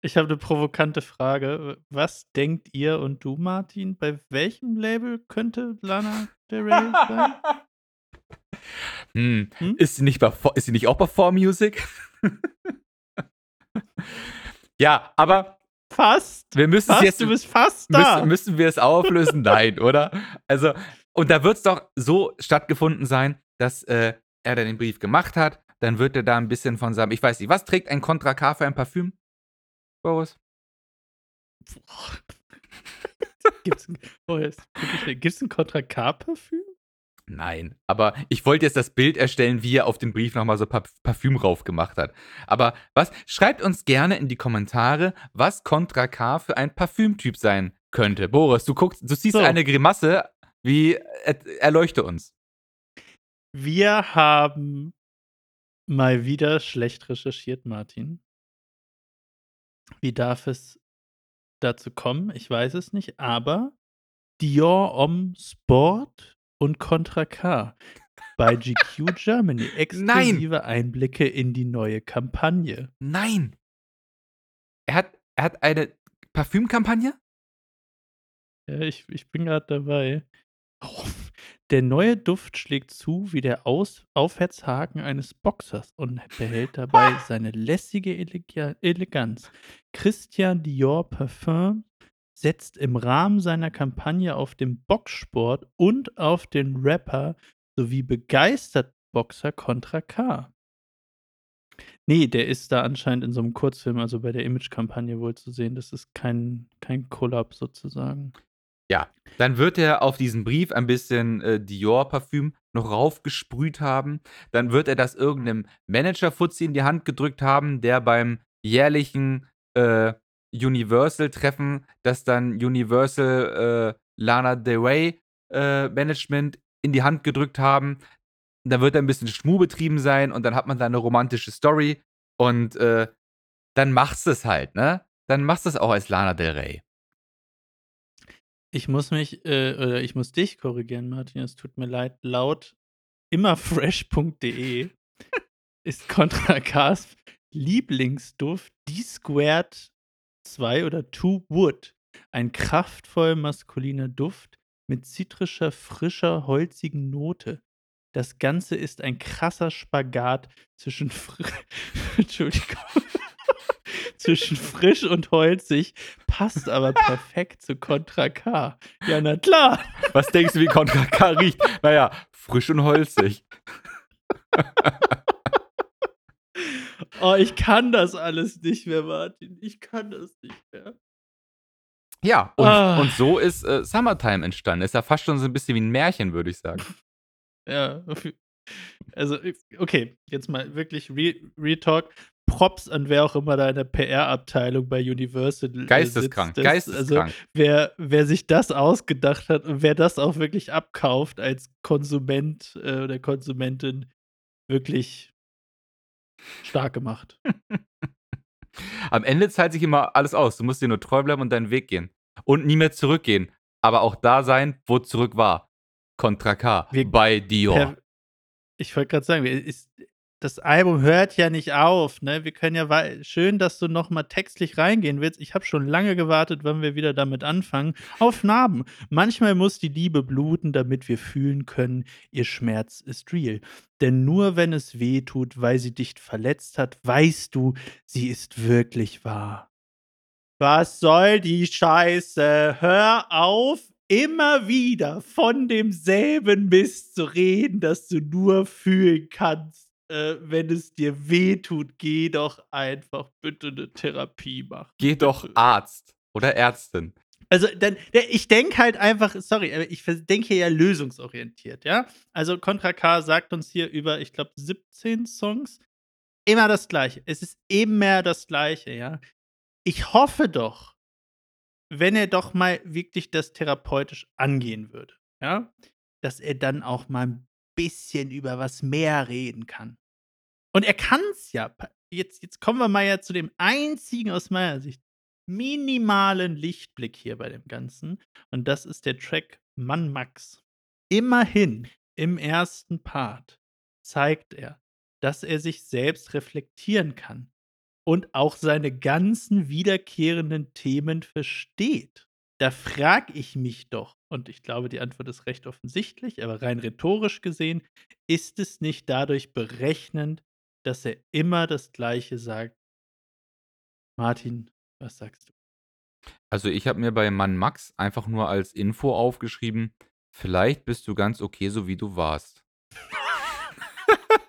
ich habe eine provokante Frage. Was denkt ihr und du, Martin, bei welchem Label könnte Lana Del Rey sein? Hm. Hm? Ist, sie nicht bei, ist sie nicht auch bei 4Music? ja, aber Fast. wir müssen es Fast, jetzt du bist fast da. müssen, müssen wir es auflösen? Nein, oder? Also, und da wird es doch so stattgefunden sein, dass äh, er den Brief gemacht hat. Dann wird er da ein bisschen von seinem, ich weiß nicht, was trägt ein Contra K für ein Parfüm? Boris? Gibt's guck ich- gibt's ein Contra K-Parfüm? Nein, aber ich wollte jetzt das Bild erstellen, wie er auf den Brief nochmal so Parf Parfüm rauf gemacht hat. Aber was? Schreibt uns gerne in die Kommentare, was Contra K für ein Parfümtyp sein könnte. Boris, du guckst, du siehst So. eine Grimasse. Wie er, erleuchte uns. Wir haben mal wieder schlecht recherchiert, Martin. Wie darf es dazu kommen? Ich weiß es nicht, aber Dior Homme Sport und Contra K bei GQ Germany. Exklusive Einblicke in die neue Kampagne. Nein! Er hat, er hat eine Parfümkampagne? Ja, ich, ich bin gerade dabei. Oh, der neue Duft schlägt zu wie der Aus Aufwärtshaken eines Boxers und behält dabei seine lässige Elega Eleganz. Christian Dior Parfum setzt im Rahmen seiner Kampagne auf den Boxsport und auf den Rapper sowie begeistert Boxer Contra K. Nee, der ist da anscheinend in so einem Kurzfilm, also bei der Image-Kampagne wohl zu sehen. Das ist kein, kein Collab sozusagen. Ja. Dann wird er auf diesen Brief ein bisschen äh, Dior-Parfüm noch raufgesprüht haben. Dann wird er das irgendeinem Manager-Fuzzi in die Hand gedrückt haben, der beim jährlichen äh, Universal-Treffen, das dann Universal äh, Lana Del Rey äh, Management in die Hand gedrückt haben. Da wird ein bisschen Schmu betrieben sein und dann hat man da eine romantische Story und äh, dann machst du es halt, ne? Dann machst du es auch als Lana Del Rey. Ich muss mich, äh, oder ich muss dich korrigieren, Martin. Es tut mir leid. Laut immerfresh.de ist Contra K's Lieblingsduft die Squared 2 oder 2 Wood. Ein kraftvoll maskuliner Duft mit zitrischer, frischer, holzigen Note. Das Ganze ist ein krasser Spagat zwischen Entschuldigung. zwischen frisch und holzig, passt aber perfekt zu Contra K. Ja, na klar. Was denkst du, wie Contra K riecht? Naja, frisch und holzig. Oh, ich kann das alles nicht mehr, Martin. Ich kann das nicht mehr. Ja, und, Ah. und so ist äh, Summertime entstanden. Ist ja fast schon so ein bisschen wie ein Märchen, würde ich sagen. Ja. Also, okay, jetzt mal wirklich Re Real Talk. Props an wer auch immer da in der PR-Abteilung bei Universal äh, Geisteskrank, sitzt. Das- geisteskrank. Also, wer, wer sich das ausgedacht hat und wer das auch wirklich abkauft als Konsument äh, oder Konsumentin, wirklich stark gemacht. Am Ende zahlt sich immer alles aus. Du musst dir nur treu bleiben und deinen Weg gehen. Und nie mehr zurückgehen. Aber auch da sein, wo zurück war. Contra K. Wir- bei Dior. Per ich wollte gerade sagen, ist, das Album hört ja nicht auf, ne? Wir können ja schön, dass du noch mal textlich reingehen willst. Ich habe schon lange gewartet, wann wir wieder damit anfangen. Auf Narben. Manchmal muss die Liebe bluten, damit wir fühlen können, ihr Schmerz ist real. Denn nur wenn es weh tut, weil sie dich verletzt hat, weißt du, sie ist wirklich wahr. Was soll die Scheiße? Hör auf, immer wieder von demselben Mist zu reden, dass du nur fühlen kannst, äh, wenn es dir weh tut. Geh doch einfach bitte eine Therapie machen. Geh doch Arzt oder Ärztin. Also, dann, ich denke halt einfach, sorry, aber ich denke ja lösungsorientiert, ja? Also, Contra K sagt uns hier über, ich glaube, 17 Songs, immer das Gleiche. Es ist immer das Gleiche, ja. Ich hoffe doch, wenn er doch mal wirklich das therapeutisch angehen würde, ja, dass er dann auch mal ein bisschen über was mehr reden kann. Und er kann es ja. Jetzt, jetzt kommen wir mal ja zu dem einzigen aus meiner Sicht minimalen Lichtblick hier bei dem Ganzen. Und das ist der Track Mann Max. Immerhin im ersten Part zeigt er, dass er sich selbst reflektieren kann und auch seine ganzen wiederkehrenden Themen versteht. Da frage ich mich doch, und ich glaube, die Antwort ist recht offensichtlich, aber rein rhetorisch gesehen, ist es nicht dadurch berechnend, dass er immer das Gleiche sagt? Martin, was sagst du? Also, ich habe mir bei Mann Max einfach nur als Info aufgeschrieben: „Vielleicht bist du ganz okay, so wie du warst.“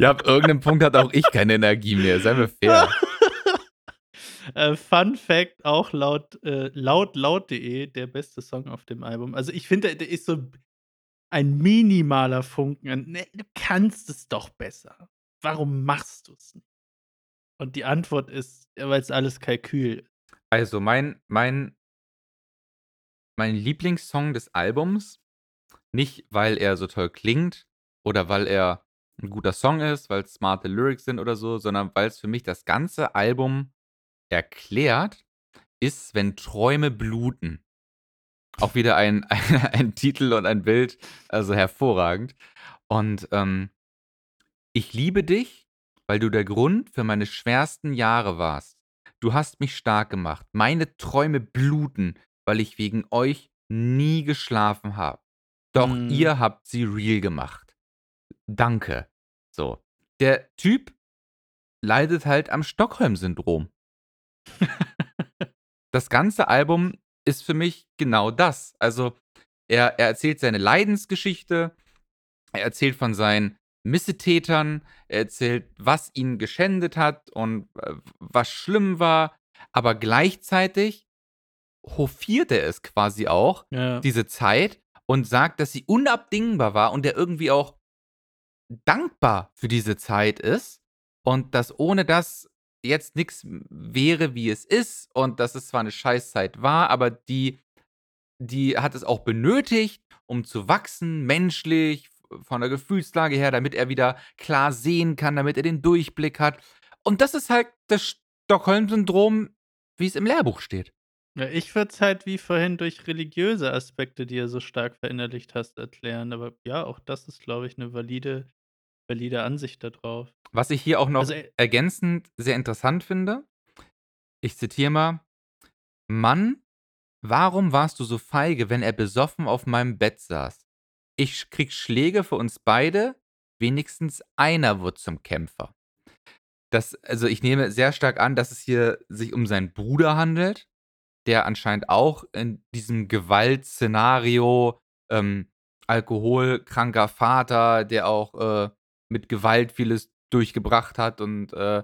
Ja, ab irgendeinem Punkt hat auch ich keine Energie mehr, seien wir fair. Äh, Fun Fact, auch laut, äh, laut laut.de der beste Song auf dem Album. Also, ich finde, der ist so ein minimaler Funken ne, du kannst es doch besser. Warum machst du's nicht? Und die Antwort ist, ja, weil's alles Kalkül Also, mein mein mein Lieblingssong des Albums, nicht weil er so toll klingt oder weil er ein guter Song ist, weil's smarte Lyrics sind oder so, sondern weil es für mich das ganze Album erklärt, ist „Wenn Träume bluten“. Auch wieder ein ein Titel und ein Bild, also hervorragend. Und, ähm „Ich liebe dich, weil du der Grund für meine schwersten Jahre warst. Du hast mich stark gemacht. Meine Träume bluten, weil ich wegen euch nie geschlafen habe. Doch Mhm. ihr habt sie real gemacht. Danke.“ So. Der Typ leidet halt am Stockholm-Syndrom. Das ganze Album ist für mich genau das. Also, er er erzählt seine Leidensgeschichte, er erzählt von seinen Missetätern, er erzählt, was ihn geschändet hat und, äh, was schlimm war, aber gleichzeitig hofiert er es quasi auch, Ja. diese Zeit, und sagt, dass sie unabdingbar war und er irgendwie auch dankbar für diese Zeit ist und dass ohne das jetzt nichts wäre, wie es ist und dass es zwar eine Scheißzeit war, aber die die hat es auch benötigt, um zu wachsen, menschlich, von der Gefühlslage her, damit er wieder klar sehen kann, damit er den Durchblick hat. Und das ist halt das Stockholm-Syndrom, wie es im Lehrbuch steht. Ja, ich würde es halt wie vorhin durch religiöse Aspekte, die du so stark verinnerlicht hast, erklären. Aber ja, auch das ist, glaube ich, eine valide valide Ansicht da drauf. Was ich hier auch noch Also, äh ergänzend sehr interessant finde, ich zitiere mal: „Mann, warum warst du so feige, wenn er besoffen auf meinem Bett saß? Ich sch kriege Schläge für uns beide, wenigstens einer wird zum Kämpfer.“ Das also, ich nehme sehr stark an, dass es hier sich um seinen Bruder handelt, der anscheinend auch in diesem Gewaltszenario, ähm, alkoholkranker Vater, der auch, äh, mit Gewalt vieles durchgebracht hat und, äh,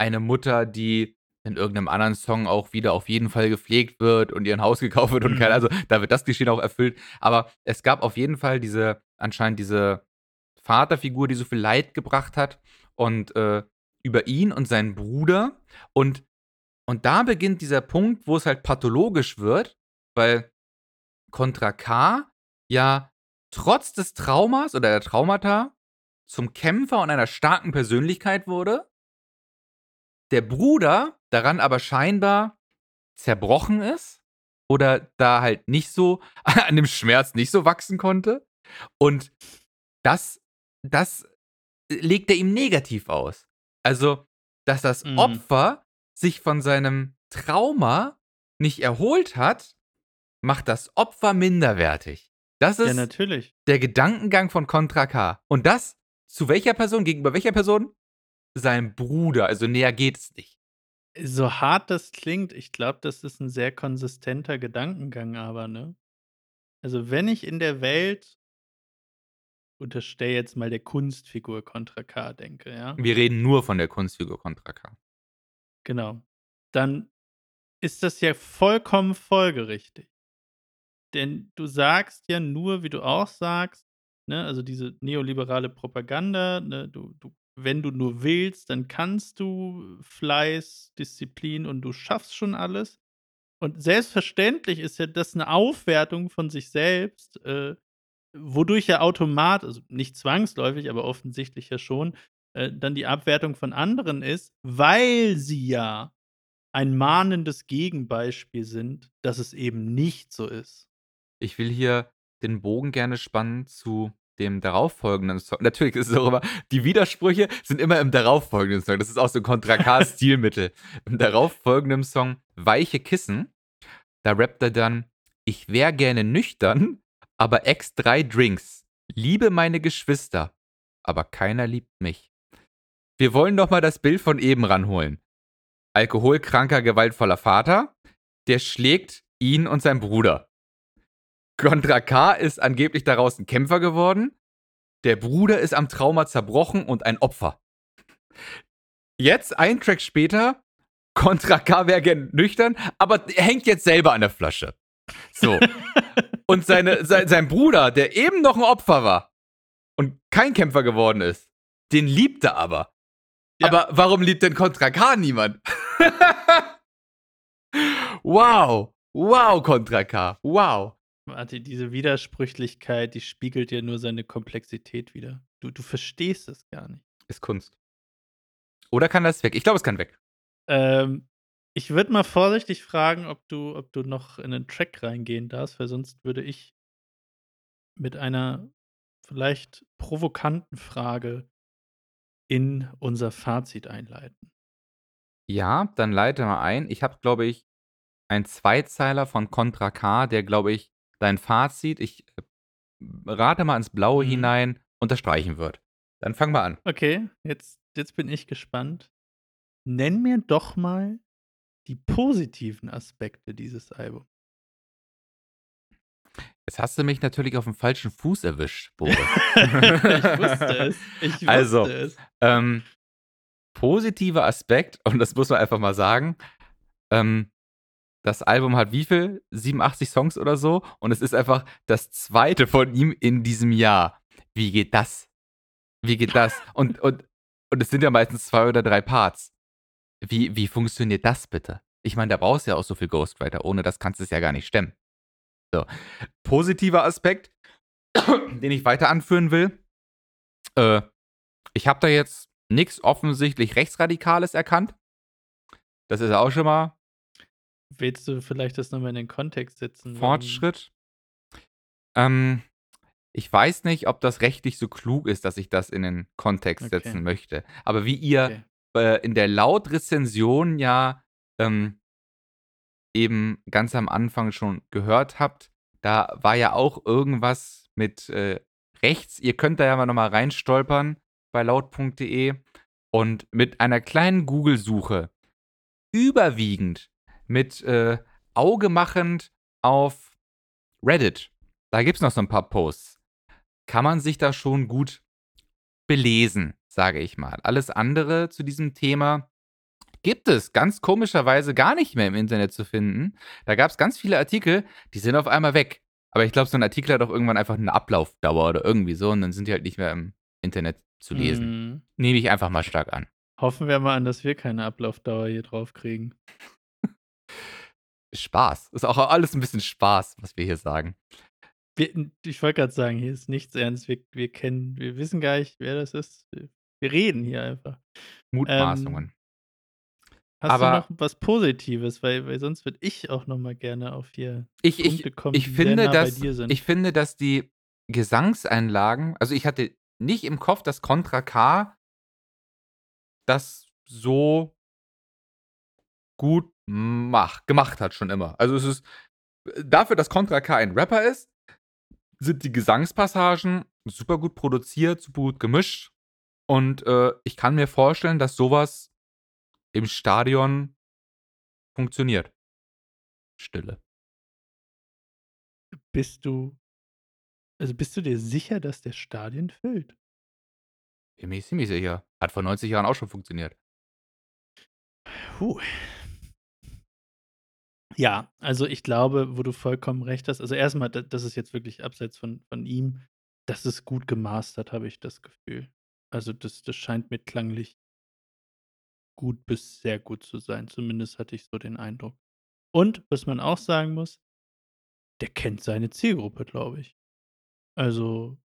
eine Mutter, die in irgendeinem anderen Song auch wieder auf jeden Fall gepflegt wird und ihr 'n Haus gekauft wird und kein Mhm. also, da wird das Klischee auch erfüllt. Aber es gab auf jeden Fall diese anscheinend diese Vaterfigur, die so viel Leid gebracht hat und, äh, über ihn und seinen Bruder und und da beginnt dieser Punkt, wo es halt pathologisch wird, weil Contra K ja trotz des Traumas oder der Traumata zum Kämpfer und einer starken Persönlichkeit wurde. Der Bruder daran aber scheinbar zerbrochen ist oder da halt nicht so an dem Schmerz nicht so wachsen konnte. Und das das legt er ihm negativ aus. Also, dass das Mhm. Opfer sich von seinem Trauma nicht erholt hat, macht das Opfer minderwertig. Das Ja, ist natürlich. der Gedankengang von Contra K. Und das zu welcher Person? Gegenüber welcher Person? Seinem Bruder. Also, näher geht es nicht. So hart das klingt, ich glaube, das ist 'n sehr konsistenter Gedankengang aber, ne? Also, wenn ich in der Welt unterstelle jetzt mal der Kunstfigur Contra K denke, ja? Wir reden nur von der Kunstfigur Contra K. Genau. Dann ist das ja vollkommen folgerichtig. Denn du sagst ja nur, wie du auch sagst, ne, also diese neoliberale Propaganda, ne, du du wenn du nur willst, dann kannst du Fleiß, Disziplin und du schaffst schon alles. Und selbstverständlich ist ja das 'ne Aufwertung von sich selbst, äh, wodurch ja automat also, nicht zwangsläufig, aber offensichtlich ja schon, äh, dann die Abwertung von anderen ist, weil sie ja ein mahnendes Gegenbeispiel sind, dass es eben nicht so ist. Ich will hier den Bogen gerne spannen zu dem darauffolgenden Song. Natürlich ist es auch immer die Widersprüche sind immer im darauffolgenden Song. Das ist auch so 'n Contra K Stilmittel. Im darauffolgenden Song „Weiche Kissen“, da rappt er dann: „Ich wäre gerne nüchtern, aber Ex 3 Drinks. Liebe meine Geschwister, aber keiner liebt mich.“ Wir wollen noch mal das Bild von eben ranholen. Alkoholkranker, gewaltvoller Vater, der schlägt ihn und seinen Bruder. Contra K ist angeblich daraus 'n Kämpfer geworden. Der Bruder ist am Trauma zerbrochen und ein Opfer. Jetzt, einen Track später, Contra K wäre gern nüchtern, aber er hängt jetzt selber an der Flasche. So. Und seine sein sein Bruder, der eben noch 'n Opfer war und kein Kämpfer geworden ist, den liebt er aber. Ja. Aber warum liebt denn Contra K niemand? Wow. Wow, Contra K. Wow. Warte, diese Widersprüchlichkeit, die spiegelt ja nur seine Komplexität wider. Du du verstehst es gar nicht. Ist Kunst. Oder kann das weg? Ich glaube, es kann weg. Ähm, ich würde mal vorsichtig fragen, ob du ob du noch in 'nen Track reingehen darfst, weil sonst würde ich mit einer vielleicht provokanten Frage in unser Fazit einleiten. Ja, dann leite mal ein. Ich habe, glaube ich, einen Zweizeiler von Contra K, der, glaube ich, dein Fazit ich, äh, rate mal ins Blaue Mhm. hinein, unterstreichen wird. Dann fang mal an. Okay, jetzt jetzt bin ich gespannt. Nenn mir doch mal die positiven Aspekte dieses Albums. Jetzt hast du mich natürlich auf'm falschen Fuß erwischt, Boris. Ich wusste es. Ich wusste Also, es. ähm, positiver Aspekt, und das muss man einfach mal sagen, ähm, das Album hat wie viel? 87 Songs oder so und es ist einfach das 2. von ihm in diesem Jahr. Wie geht das? Wie geht das? Und und und es sind ja meistens 2 oder 3 Parts. Wie wie funktioniert das bitte? Ich meine, da brauchst du ja auch so viel Ghostwriter. Ohne das kannst du's ja gar nicht stemmen. So. Positiver Aspekt, den ich weiter anführen will. Äh, ich habe da jetzt nix offensichtlich Rechtsradikales erkannt. Das ist auch schon mal Willst du vielleicht das noch mal in den Kontext setzen? Fortschritt. Ähm, ich weiß nicht, ob das rechtlich so klug ist, dass ich das in den Kontext Okay. setzen möchte. Aber wie ihr, Okay. äh, in der Laut-Rezension ja, ähm eben ganz am Anfang schon gehört habt, da war ja auch irgendwas mit, äh, rechts. Ihr könnt da ja mal noch mal reinstolpern bei laut.de und mit einer kleinen Google-Suche überwiegend mit, äh, Auge machend auf Reddit, da gibt's noch so 'n paar Posts, kann man sich da schon gut belesen, sage ich mal. Alles andere zu diesem Thema gibt es ganz komischerweise gar nicht mehr im Internet zu finden. Da gab's ganz viele Artikel, die sind auf einmal weg. Aber ich glaube, so 'n Artikel hat auch irgendwann einfach 'ne Ablaufdauer oder irgendwie so und dann sind die halt nicht mehr im Internet zu lesen. Mhm. Nehme ich einfach mal stark an. Hoffen wir mal an, dass wir keine Ablaufdauer hier drauf kriegen. Spaß. Ist auch alles 'n bisschen Spaß, was wir hier sagen. Wir ich wollte grad sagen, hier ist nichts ernst. Wir wir kennen wir wissen gar nicht, wer das ist. Wir reden hier einfach. Mutmaßungen. Ähm hast Aber du noch was Positives? Weil weil sonst würde ich auch noch mal gerne auf hier Ich Punkte ich kommen, ich die finde, nah bei dass dir sind. ich finde, dass die Gesangseinlagen also, ich hatte nicht im Kopf, dass Contra K das so gut mach gemacht hat schon immer. Also, es ist dafür, dass Contra K ein Rapper ist, sind die Gesangspassagen super gut produziert, super gut gemischt und, äh, ich kann mir vorstellen, dass so was im Stadion funktioniert. Stille. Bist du also, bist du dir sicher, dass der Stadien füllt? Bin mir ziemlich sicher. Hat vor 90 Jahren auch schon funktioniert. Puh. Ja, also, ich glaube, wo du vollkommen recht hast also, erst mal, da das ist jetzt wirklich abseits von von ihm, das ist gut gemastert, habe ich das Gefühl. Also, das das scheint mir klanglich gut bis sehr gut zu sein. Zumindest hatte ich so den Eindruck. Und was man auch sagen muss der kennt seine Zielgruppe, glaube ich. Also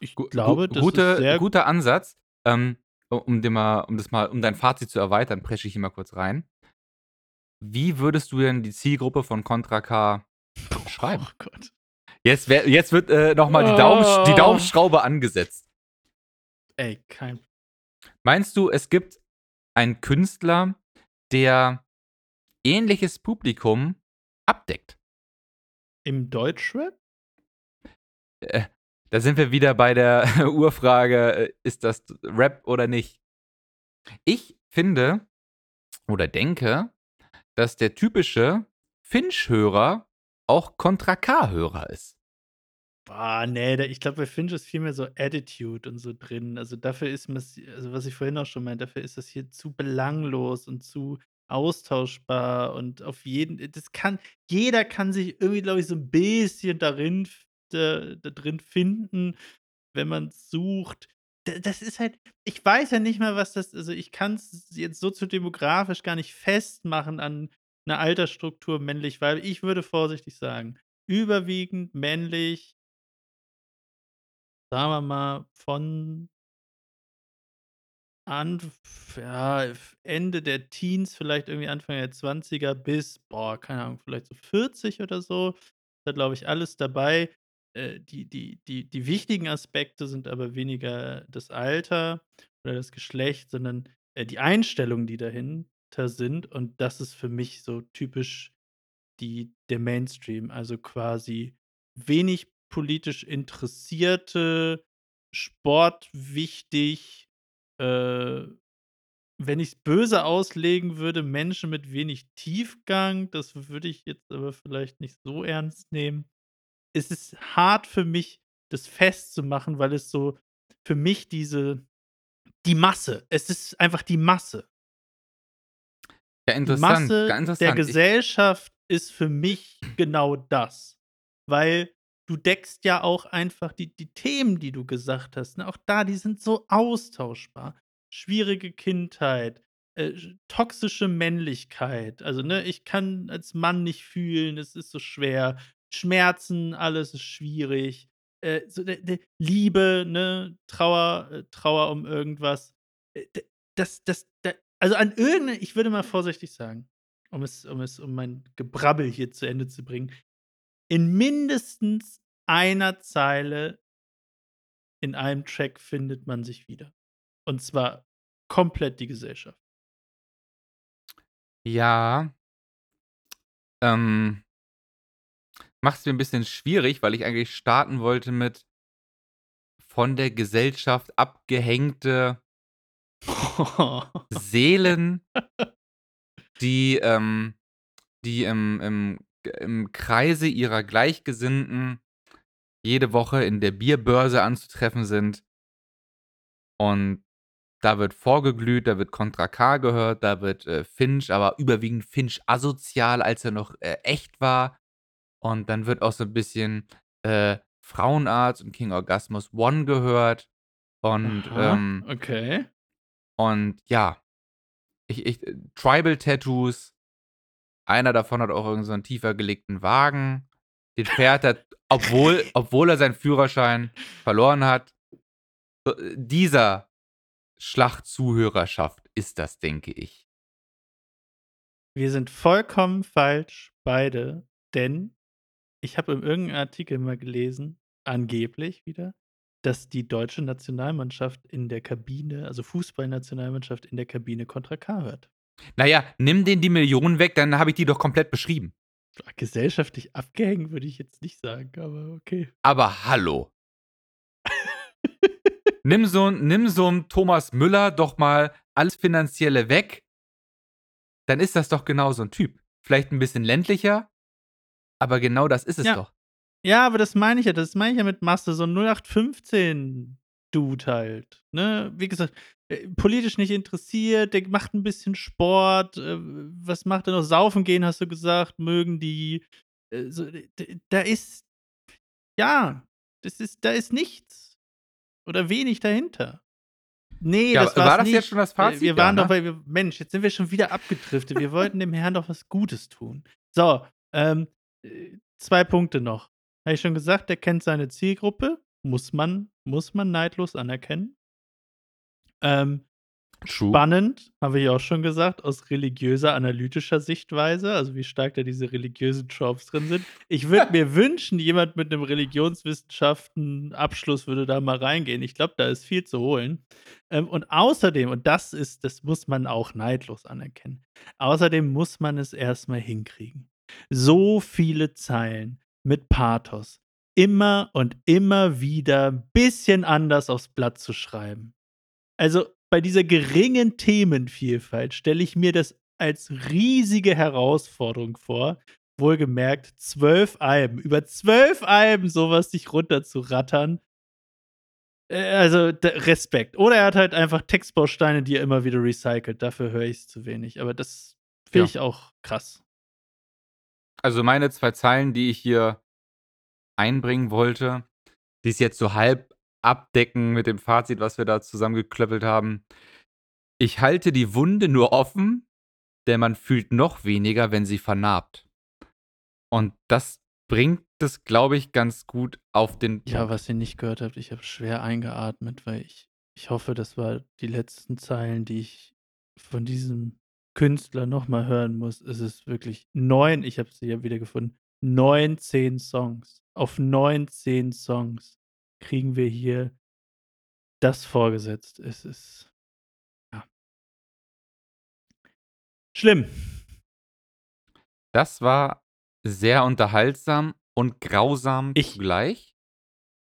ich Gu gu glaube, das ist gute sehr guter Ansatz. Ähm, um dir mal um das mal um dein Fazit zu erweitern, presche ich hier mal kurz rein. Wie würdest du denn die Zielgruppe von Contra K beschreiben? Oh Gott. Jetzt wär jetzt wird, äh, noch mal die Daumensch die Oh. Daumenschraube angesetzt. Ey, kein Meinst du, es gibt einen Künstler, der ähnliches Publikum abdeckt? Im Deutschrap? Äh, da sind wir wieder bei der Urfrage, äh, ist das Rap oder nicht? Ich finde oder denke, dass der typische Finch-Hörer auch Contra K-Hörer ist. Boah, ne, da ich glaube, bei Finch ist viel mehr so Attitude und so drin. Also, dafür ist mir's also, was ich vorhin auch schon meinte, dafür ist das hier zu belanglos und zu austauschbar und auf jeden äh, das kann jeder kann sich irgendwie, glaube ich, so 'n bisschen darin da da drin finden, wenn man's sucht. Das ist halt ich weiß ja nicht mal, was das also, ich kann's jetzt soziodemografisch gar nicht festmachen an 'ner Altersstruktur männlich, weil ich würde vorsichtig sagen, überwiegend männlich sagen wir mal, von Anf ja, Ende der Teens, vielleicht irgendwie Anfang der 20er bis, boah, keine Ahnung, vielleicht so 40 oder so. Da glaube ich, alles dabei. Äh, die die die die wichtigen Aspekte sind aber weniger das Alter oder das Geschlecht, sondern, äh, die Einstellungen, die dahinter sind. Und das ist für mich so typisch die der Mainstream, also quasi wenig politisch Interessierte, Sport wichtig, äh, wenn ich's böse auslegen würde, Menschen mit wenig Tiefgang. Das würde ich jetzt aber vielleicht nicht so ernst nehmen. Es ist hart für mich, das festzumachen, weil es so für mich diese die Masse es ist einfach die Masse. Ja, Die interessant, Masse ganz der interessant. Ich Gesellschaft ist für mich genau das. Weil du deckst ja auch einfach die die Themen, die du gesagt hast, ne, auch da, die sind so austauschbar. Schwierige Kindheit, äh, sch toxische Männlichkeit. Also, ne, ich kann als Mann nicht fühlen, es ist so schwer. Schmerzen, alles ist schwierig. Äh, so de de Liebe, ne, Trauer äh, Trauer um irgendwas. Äh, d das das da also, an irgend 'ne ich würde mal vorsichtig sagen, um es um es um mein Gebrabbel hier zu Ende zu bringen. In mindestens einer Zeile in einem Track findet man sich wieder. Und zwar komplett die Gesellschaft. Ja. Ähm macht's mir 'n bisschen schwierig, weil ich eigentlich starten wollte mit von der Gesellschaft abgehängte Seelen die, ähm die im im im Kreise ihrer Gleichgesinnten jede Woche in der Bierbörse anzutreffen sind. Und da wird vorgeglüht, da wird Contra K gehört, da wird, äh, Finch, aber überwiegend Finch asozial, als er noch, äh, echt war. Und dann wird auch so 'n bisschen, äh, Frauenarzt und King Orgasmus I gehört. Und, Aha, ähm okay. und ja, ich ich Tribal-Tattoos. Einer davon hat auch irgend so 'n tiefer gelegten Wagen. Den fährt er, obwohl obwohl er seinen Führerschein verloren hat. Äh, dieser Schlacht-Zuhörerschaft ist das, denke ich. Wir sind vollkommen falsch, beide, denn ich habe in irgend 'nem Artikel mal gelesen, angeblich wieder, dass die deutsche Nationalmannschaft in der Kabine also, Fußballnationalmannschaft in der Kabine Contra K hört. Na ja, nimm denen die Millionen weg, dann habe ich die doch komplett beschrieben. Gesellschaftlich abgehängt würde ich jetzt nicht sagen, aber okay. Aber hallo. Nimm so nimm so Thomas Müller doch mal alles Finanzielle weg. Dann ist das doch genau so 'n Typ. Vielleicht 'n bisschen ländlicher, aber genau das ist es Ja. doch. Ja, aber das meine ich ja das meine ich ja mit Masse, so 'n 0815-Dude halt, ne? Wie gesagt, äh, politisch nicht interessiert, der macht 'n bisschen Sport. Äh, was macht er noch? Saufen gehen, hast du gesagt, mögen die. Äh, so da ist ja, das ist da ist nichts. oder wenig dahinter. Nee, Ja, das war das nicht. jetzt schon das Fazit? Wir Ja, waren doch ne? bei wir Mensch, jetzt sind wir schon wieder abgedriftet. Wir wollten dem Herrn doch was Gutes tun. So, ähm, äh, 2 Punkte noch. Habe ich schon gesagt, der kennt seine Zielgruppe. Muss man muss man neidlos anerkennen. Ähm, spannend, habe ich auch schon gesagt, aus religiöser, analytischer Sichtweise, also wie stark da diese religiösen Tropes drin sind. Ich würde mir wünschen, jemand mit 'nem Religionswissenschaften-Abschluss würde da mal reingehen. Ich glaube, da ist viel zu holen. Ähm, und außerdem, und das ist das muss man auch neidlos anerkennen, außerdem muss man es erst mal hinkriegen. So viele Zeilen mit Pathos immer und immer wieder bisschen anders aufs Blatt zu schreiben. Also, bei dieser geringen Themenvielfalt stelle ich mir das als riesige Herausforderung vor. Wohlgemerkt 12 Alben. Über 12 Alben so was sich runterzurattern. Äh, also, Respekt. Oder er hat halt einfach Textbausteine, die er immer wieder recycelt. Dafür höre ich's zu wenig. Aber das finde Ja. ich auch krass. Also, meine 2 Zeilen, die ich hier einbringen wollte, die's jetzt so halb abdecken mit dem Fazit, was wir da zusammengeklöppelt haben. Ich halte die Wunde nur offen, denn man fühlt noch weniger, wenn sie vernarbt. Und das bringt es, glaube ich, ganz gut auf den Ja, was ihr nicht gehört habt, ich habe schwer eingeatmet, weil ich ich hoffe, das war die letzten Zeilen, die ich von diesem Künstler noch mal hören muss. Es ist wirklich 9 ich habe sie ja wieder gefunden, 19 Songs. Auf 19 Songs kriegen wir hier das vorgesetzt. Es ist ja. Schlimm. Das war sehr unterhaltsam und grausam Ich zugleich.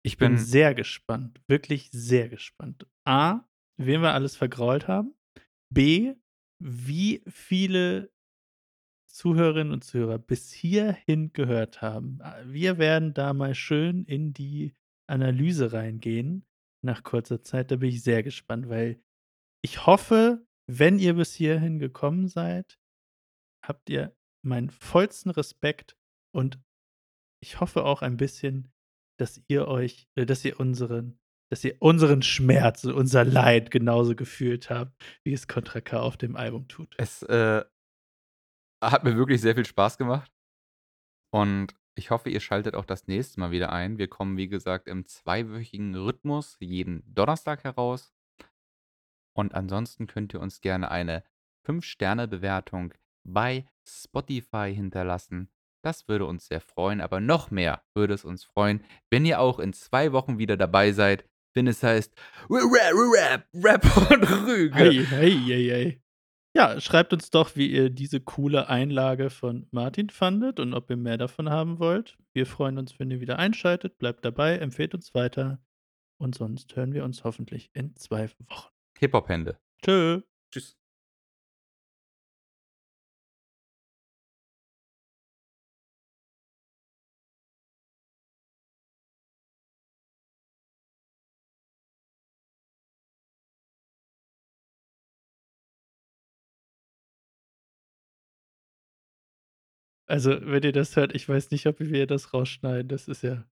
ich Ich bin bin sehr gespannt, wirklich sehr gespannt. A, wen wir alles vergrault haben. B, wie viele Zuhörerinnen und Zuhörer bis hierhin gehört haben. A wir werden da mal schön in die Analyse reingehen nach kurzer Zeit. Da bin ich sehr gespannt, weil ich hoffe, wenn ihr bis hierhin gekommen seid, habt ihr meinen vollsten Respekt und ich hoffe auch ein bisschen, dass ihr euch äh, dass ihr unseren dass ihr unseren Schmerz und unser Leid genauso gefühlt habt, wie es Contra K auf dem Album tut. Es, äh, hat mir wirklich sehr viel Spaß gemacht. Und ich hoffe, ihr schaltet auch das nächste Mal wieder ein. Wir kommen, wie gesagt, im zweiwöchigen Rhythmus jeden Donnerstag heraus. Und ansonsten könnt ihr uns gerne eine 5-Sterne-Bewertung bei Spotify hinterlassen. Das würde uns sehr freuen, aber noch mehr würde es uns freuen, wenn ihr auch in 2 Wochen wieder dabei seid, wenn es heißt Rap, Rap und Rüge. Ei, ei, ei, ei. Ja, schreibt uns doch, wie ihr diese coole Einlage von Martin fandet und ob ihr mehr davon haben wollt. Wir freuen uns, wenn ihr wieder einschaltet. Bleibt dabei, empfehlt uns weiter. Und sonst hören wir uns hoffentlich in 2 Wochen. Hip-Hop-Hände. Tschö. Tschüss. Also, wenn ihr das hört, ich weiß nicht, ob wir das rausschneiden. Das ist ja